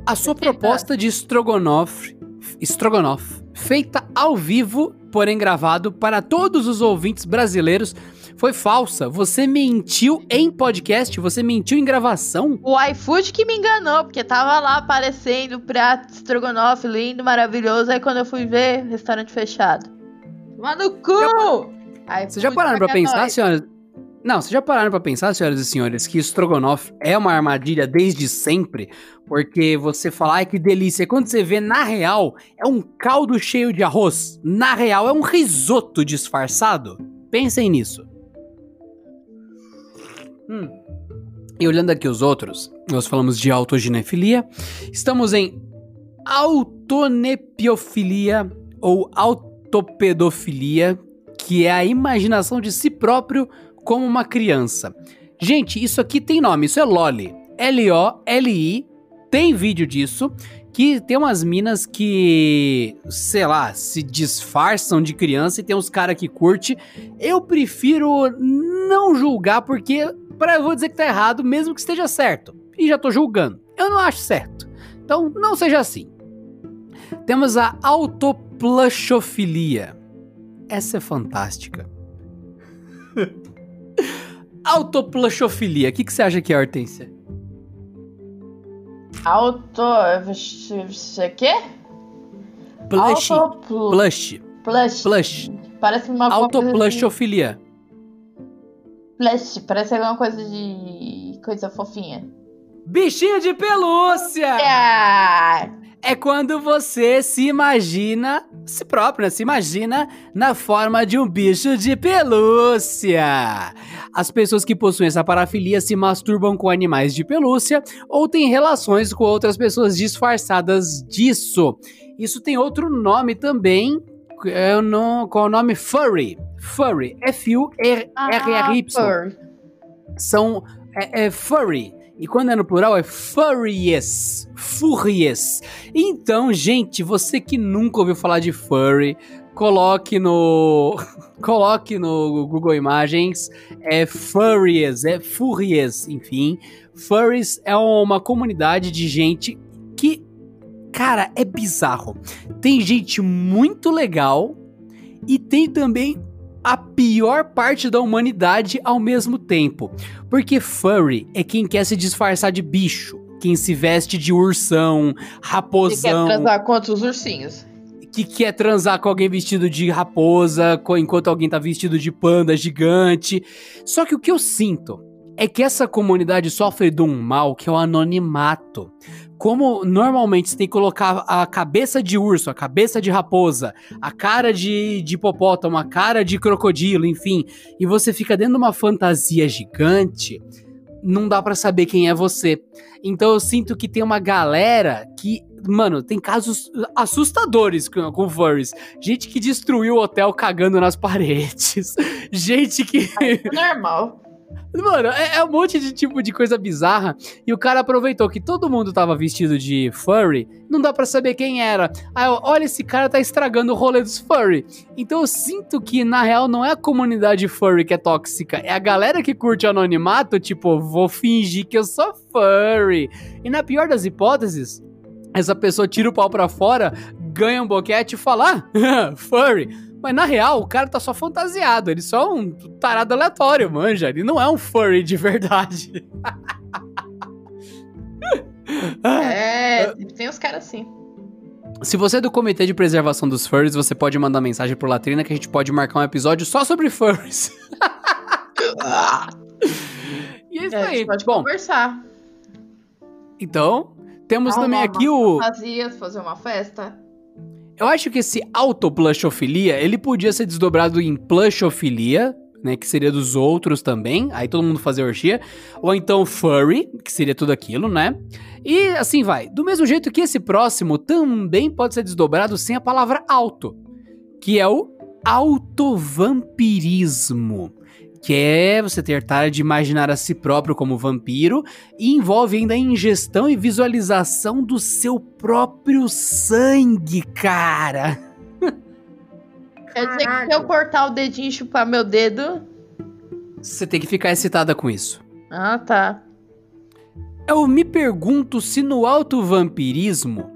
A sua proposta de estrogonofe, estrogonofe, feita ao vivo, porém gravado para todos os ouvintes brasileiros, foi falsa. Você mentiu em podcast, você mentiu em gravação. O iFood que me enganou, porque tava lá aparecendo prato de Strogonoff lindo, maravilhoso. Aí quando eu fui ver, restaurante fechado. Mano, no cu! Vocês já pararam pra pensar, senhoras? Não, vocês já pararam pra pensar, senhoras e senhores, que estrogonofe é uma armadilha desde sempre? Porque você fala, ai que delícia, quando você vê na real, é um caldo cheio de arroz. Na real, é um risoto disfarçado. Pensem nisso. Hum. E olhando aqui os outros, nós falamos de autoginefilia, estamos em autonepiofilia ou autopedofilia, que é a imaginação de si próprio como uma criança. Gente, isso aqui tem nome, isso é Loli. L-O-L-I, tem vídeo disso, que tem umas minas que, sei lá, se disfarçam de criança e tem uns cara que curte. Eu prefiro não julgar porque, para eu vou dizer que tá errado, mesmo que esteja certo. E já tô julgando. Eu não acho certo. Então, não seja assim. Temos a autoplushofilia. Essa é fantástica. *laughs* Autoplushofilia. O que, que você acha que é, Hortência? Auto. Você quê? Plush. Autoplu- Plush. Plush. Plush. Parece uma coisa de- Autoplushofilia. Plush. Parece alguma coisa de. coisa fofinha. Bichinho de pelúcia! Ah, É quando você se imagina, si próprio, né? Se imagina na forma de um bicho de pelúcia. As pessoas que possuem essa parafilia se masturbam com animais de pelúcia ou têm relações com outras pessoas disfarçadas disso. Isso tem outro nome também, é no, com o nome furry. Furry. F-U-R-R-Y. furry. São é, é furry. E quando é no plural é furries. Furries. Então, gente, você que nunca ouviu falar de furry, coloque no *laughs* coloque no Google Imagens, é furries, é furries, enfim. Furries é uma comunidade de gente que cara, é bizarro. Tem gente muito legal e tem também a pior parte da humanidade ao mesmo tempo. Porque furry é quem quer se disfarçar de bicho, quem se veste de ursão, Você quer raposão, transar contra os ursinhos? que quer transar com alguém vestido de raposa, enquanto alguém tá vestido de panda gigante. Só que o que eu sinto é que essa comunidade sofre de um mal que é o anonimato. Como normalmente você tem que colocar a cabeça de urso, a cabeça de raposa, a cara de, de hipopótamo, a cara de crocodilo, enfim, e você fica dentro de uma fantasia gigante, não dá pra saber quem é você. Então eu sinto que tem uma galera que, mano, tem casos assustadores com, com furries. Gente que destruiu o hotel cagando nas *laughs* paredes. Gente que. Normal. Mano, é, é um monte de tipo de coisa bizarra. E o cara aproveitou que todo mundo tava vestido de furry, não dá pra saber quem era. Aí, olha, esse cara tá estragando o rolê dos furry. Então eu sinto que, na real, não é a comunidade furry que é tóxica, é a galera que curte anonimato, tipo, vou fingir que eu sou furry. E na pior das hipóteses, essa pessoa tira o pau pra fora, ganha um boquete e fala, ah, *laughs* furry. Mas na real, o cara tá só fantasiado, ele só é um tarado aleatório, manja. Ele não é um furry de verdade. *laughs* É, tem os caras assim. Se você é do Comitê de Preservação dos Furries, você pode mandar mensagem por Latrina que a gente pode marcar um episódio só sobre furries. *laughs* e é isso É, a aí. gente pode Bom, conversar. Então, temos também Arrumar aqui o. Fantasias, fazer uma festa. Eu acho que esse autoplushofilia, ele podia ser desdobrado em plushofilia, né, que seria dos outros também, aí todo mundo fazer orgia, ou então furry, que seria tudo aquilo, né? E assim vai. Do mesmo jeito que esse próximo também pode ser desdobrado sem a palavra auto, que é o autovampirismo. Que é você ter tarefa de imaginar a si próprio como vampiro e envolve ainda a ingestão e visualização do seu próprio sangue, cara. Quer dizer que se eu cortar o dedinho e chupar meu dedo. Você tem que ficar excitada com isso. Ah, tá. Eu me pergunto se no autovampirismo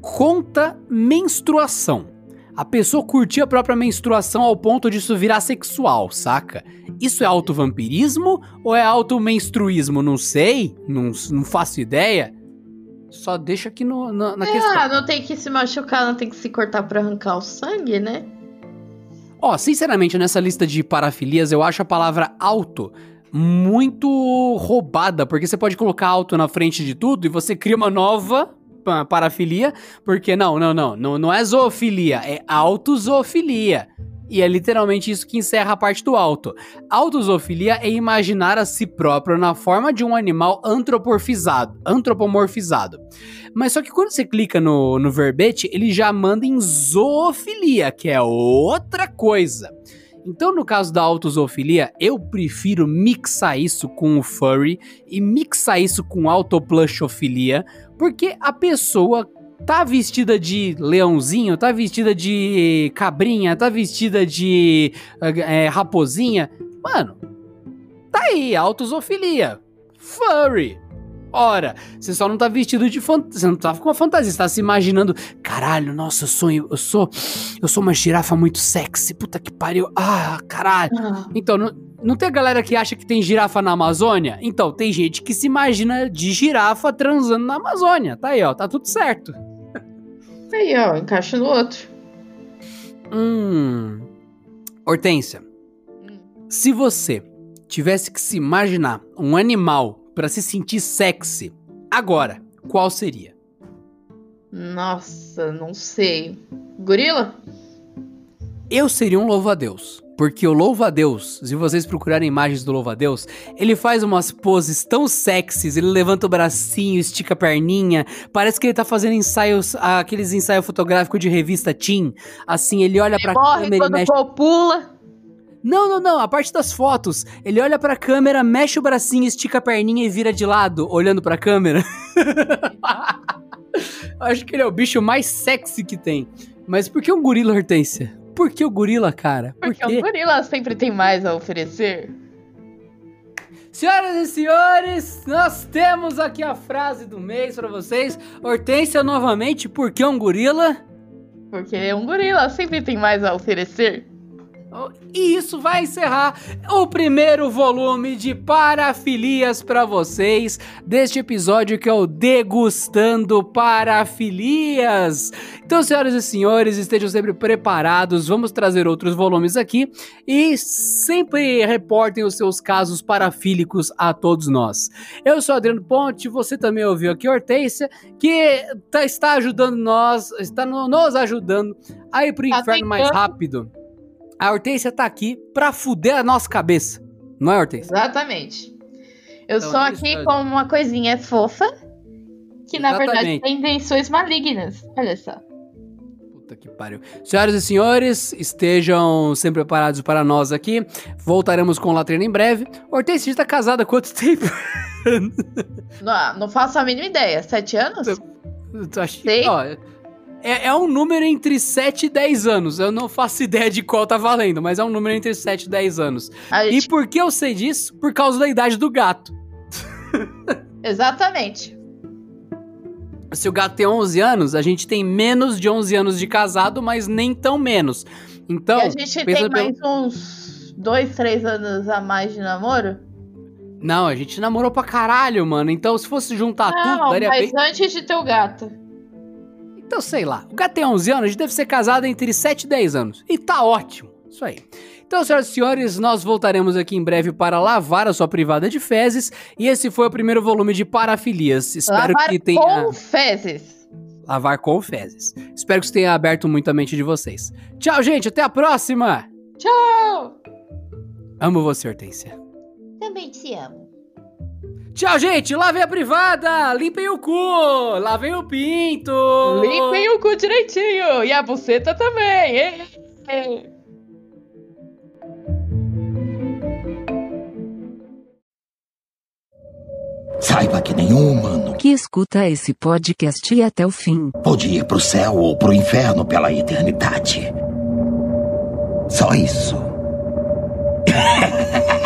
conta menstruação. A pessoa curtir a própria menstruação ao ponto disso virar sexual, saca? Isso é autovampirismo ou é automenstruísmo? Não sei, não, não faço ideia. Só deixa aqui no, na, na questão. Ah, não tem que se machucar, não tem que se cortar pra arrancar o sangue, né? Ó, sinceramente, nessa lista de parafilias, eu acho a palavra auto muito roubada, porque você pode colocar auto na frente de tudo e você cria uma nova parafilia, porque não, não, não, não, não é zoofilia, é autozoofilia. E é literalmente isso que encerra a parte do auto. Autozoofilia é imaginar a si próprio na forma de um animal antropomorfizado, antropomorfizado. Mas só que quando você clica no, no verbete, ele já manda em zoofilia, que é outra coisa. Então, no caso da autozoofilia, eu prefiro mixar isso com o furry e mixar isso com autoplushofilia, porque a pessoa tá vestida de leãozinho, tá vestida de cabrinha, tá vestida de eh, raposinha. Mano, tá aí, autozoofilia. Furry. Ora, você só não tá vestido de fantasia, você não tá com uma fantasia, você tá se imaginando, caralho, nossa, eu sou, eu sou, eu sou uma girafa muito sexy, puta que pariu, ah, caralho. Então, não, não tem a galera que acha que tem girafa na Amazônia? Então, tem gente que se imagina de girafa transando na Amazônia, tá aí, ó, tá tudo certo. Aí, ó, encaixa no outro. Hum. Hortência, se você tivesse que se imaginar um animal pra se sentir sexy, agora, qual seria? Nossa, não sei. Gorila? Eu seria um louva-a-Deus. Porque o louva-a-Deus, se vocês procurarem imagens do louva-a-Deus, ele faz umas poses tão sexys, ele levanta o bracinho, estica a perninha, parece que ele tá fazendo ensaios, aqueles ensaios fotográficos de revista Teen. Assim, ele olha pra Morre câmera e quando mexe... copula. Não, não, não, a parte das fotos. Ele olha pra câmera, mexe o bracinho, estica a perninha e vira de lado, olhando pra câmera. *laughs* Acho que ele é o bicho mais sexy que tem. Mas por que um gorila, Hortência? Por que o gorila, cara? Por Porque quê? o gorila sempre tem mais a oferecer. Senhoras e senhores, nós temos aqui a frase do mês pra vocês. Hortência, novamente, por que um gorila? Porque um gorila sempre tem mais a oferecer. E isso vai encerrar o primeiro volume de parafilias pra vocês deste episódio que é o Degustando Parafilias. Então, senhoras e senhores, estejam sempre preparados. Vamos trazer outros volumes aqui e sempre reportem os seus casos parafílicos a todos nós. Eu sou Adriano Ponte, você também ouviu aqui Hortência, que tá- está ajudando nós, está no- nos ajudando a ir pro Tá inferno mais rápido. A Hortência tá aqui pra fuder a nossa cabeça. Não é, Hortência? Exatamente. Eu Então, sou é aqui é. com uma coisinha fofa que na verdade Exatamente. tem intenções malignas. Olha só. Puta que pariu. Senhoras e senhores, estejam sempre preparados para nós aqui. Voltaremos com o Latrina em breve. Hortência, já tá casada há quanto *laughs* tempo? Não, não faço a mínima ideia. Sete anos? Eu acho que- Sei. ó, é, é um número entre 7 e 10 anos. Eu não faço ideia de qual tá valendo, mas é um número entre 7 e 10 anos. A E gente- por que eu sei disso? Por causa da idade do gato. *laughs* Exatamente. Se o gato tem 11 anos, a gente tem menos de 11 anos de casado, mas nem tão menos. Então, e a gente tem pelo- mais uns dois, três anos a mais de namoro? Não, a gente namorou pra caralho, mano. Então, se fosse juntar tudo, Não, daria mas bem. antes de ter o gato. Então, sei lá. O gato tem 11 anos, a gente deve ser casado entre 7 e 10 anos. E tá ótimo. Isso aí. Então, senhoras e senhores, nós voltaremos aqui em breve para lavar a sua privada de fezes. E esse foi o primeiro volume de Parafilias. Espero Lavar que tenha. com fezes. Lavar com fezes. Espero que isso tenha aberto muito a mente de vocês. Tchau, gente. Até a próxima. Tchau! Amo você, Hortência. Também te amo. Tchau, gente. Lavem a privada. Limpem o cu. Lavem o pinto. Limpem o cu direitinho. E a buceta também. Saiba que nenhum humano Que escuta esse podcast e até o fim. pode ir pro céu ou pro inferno pela eternidade. Só isso. *laughs*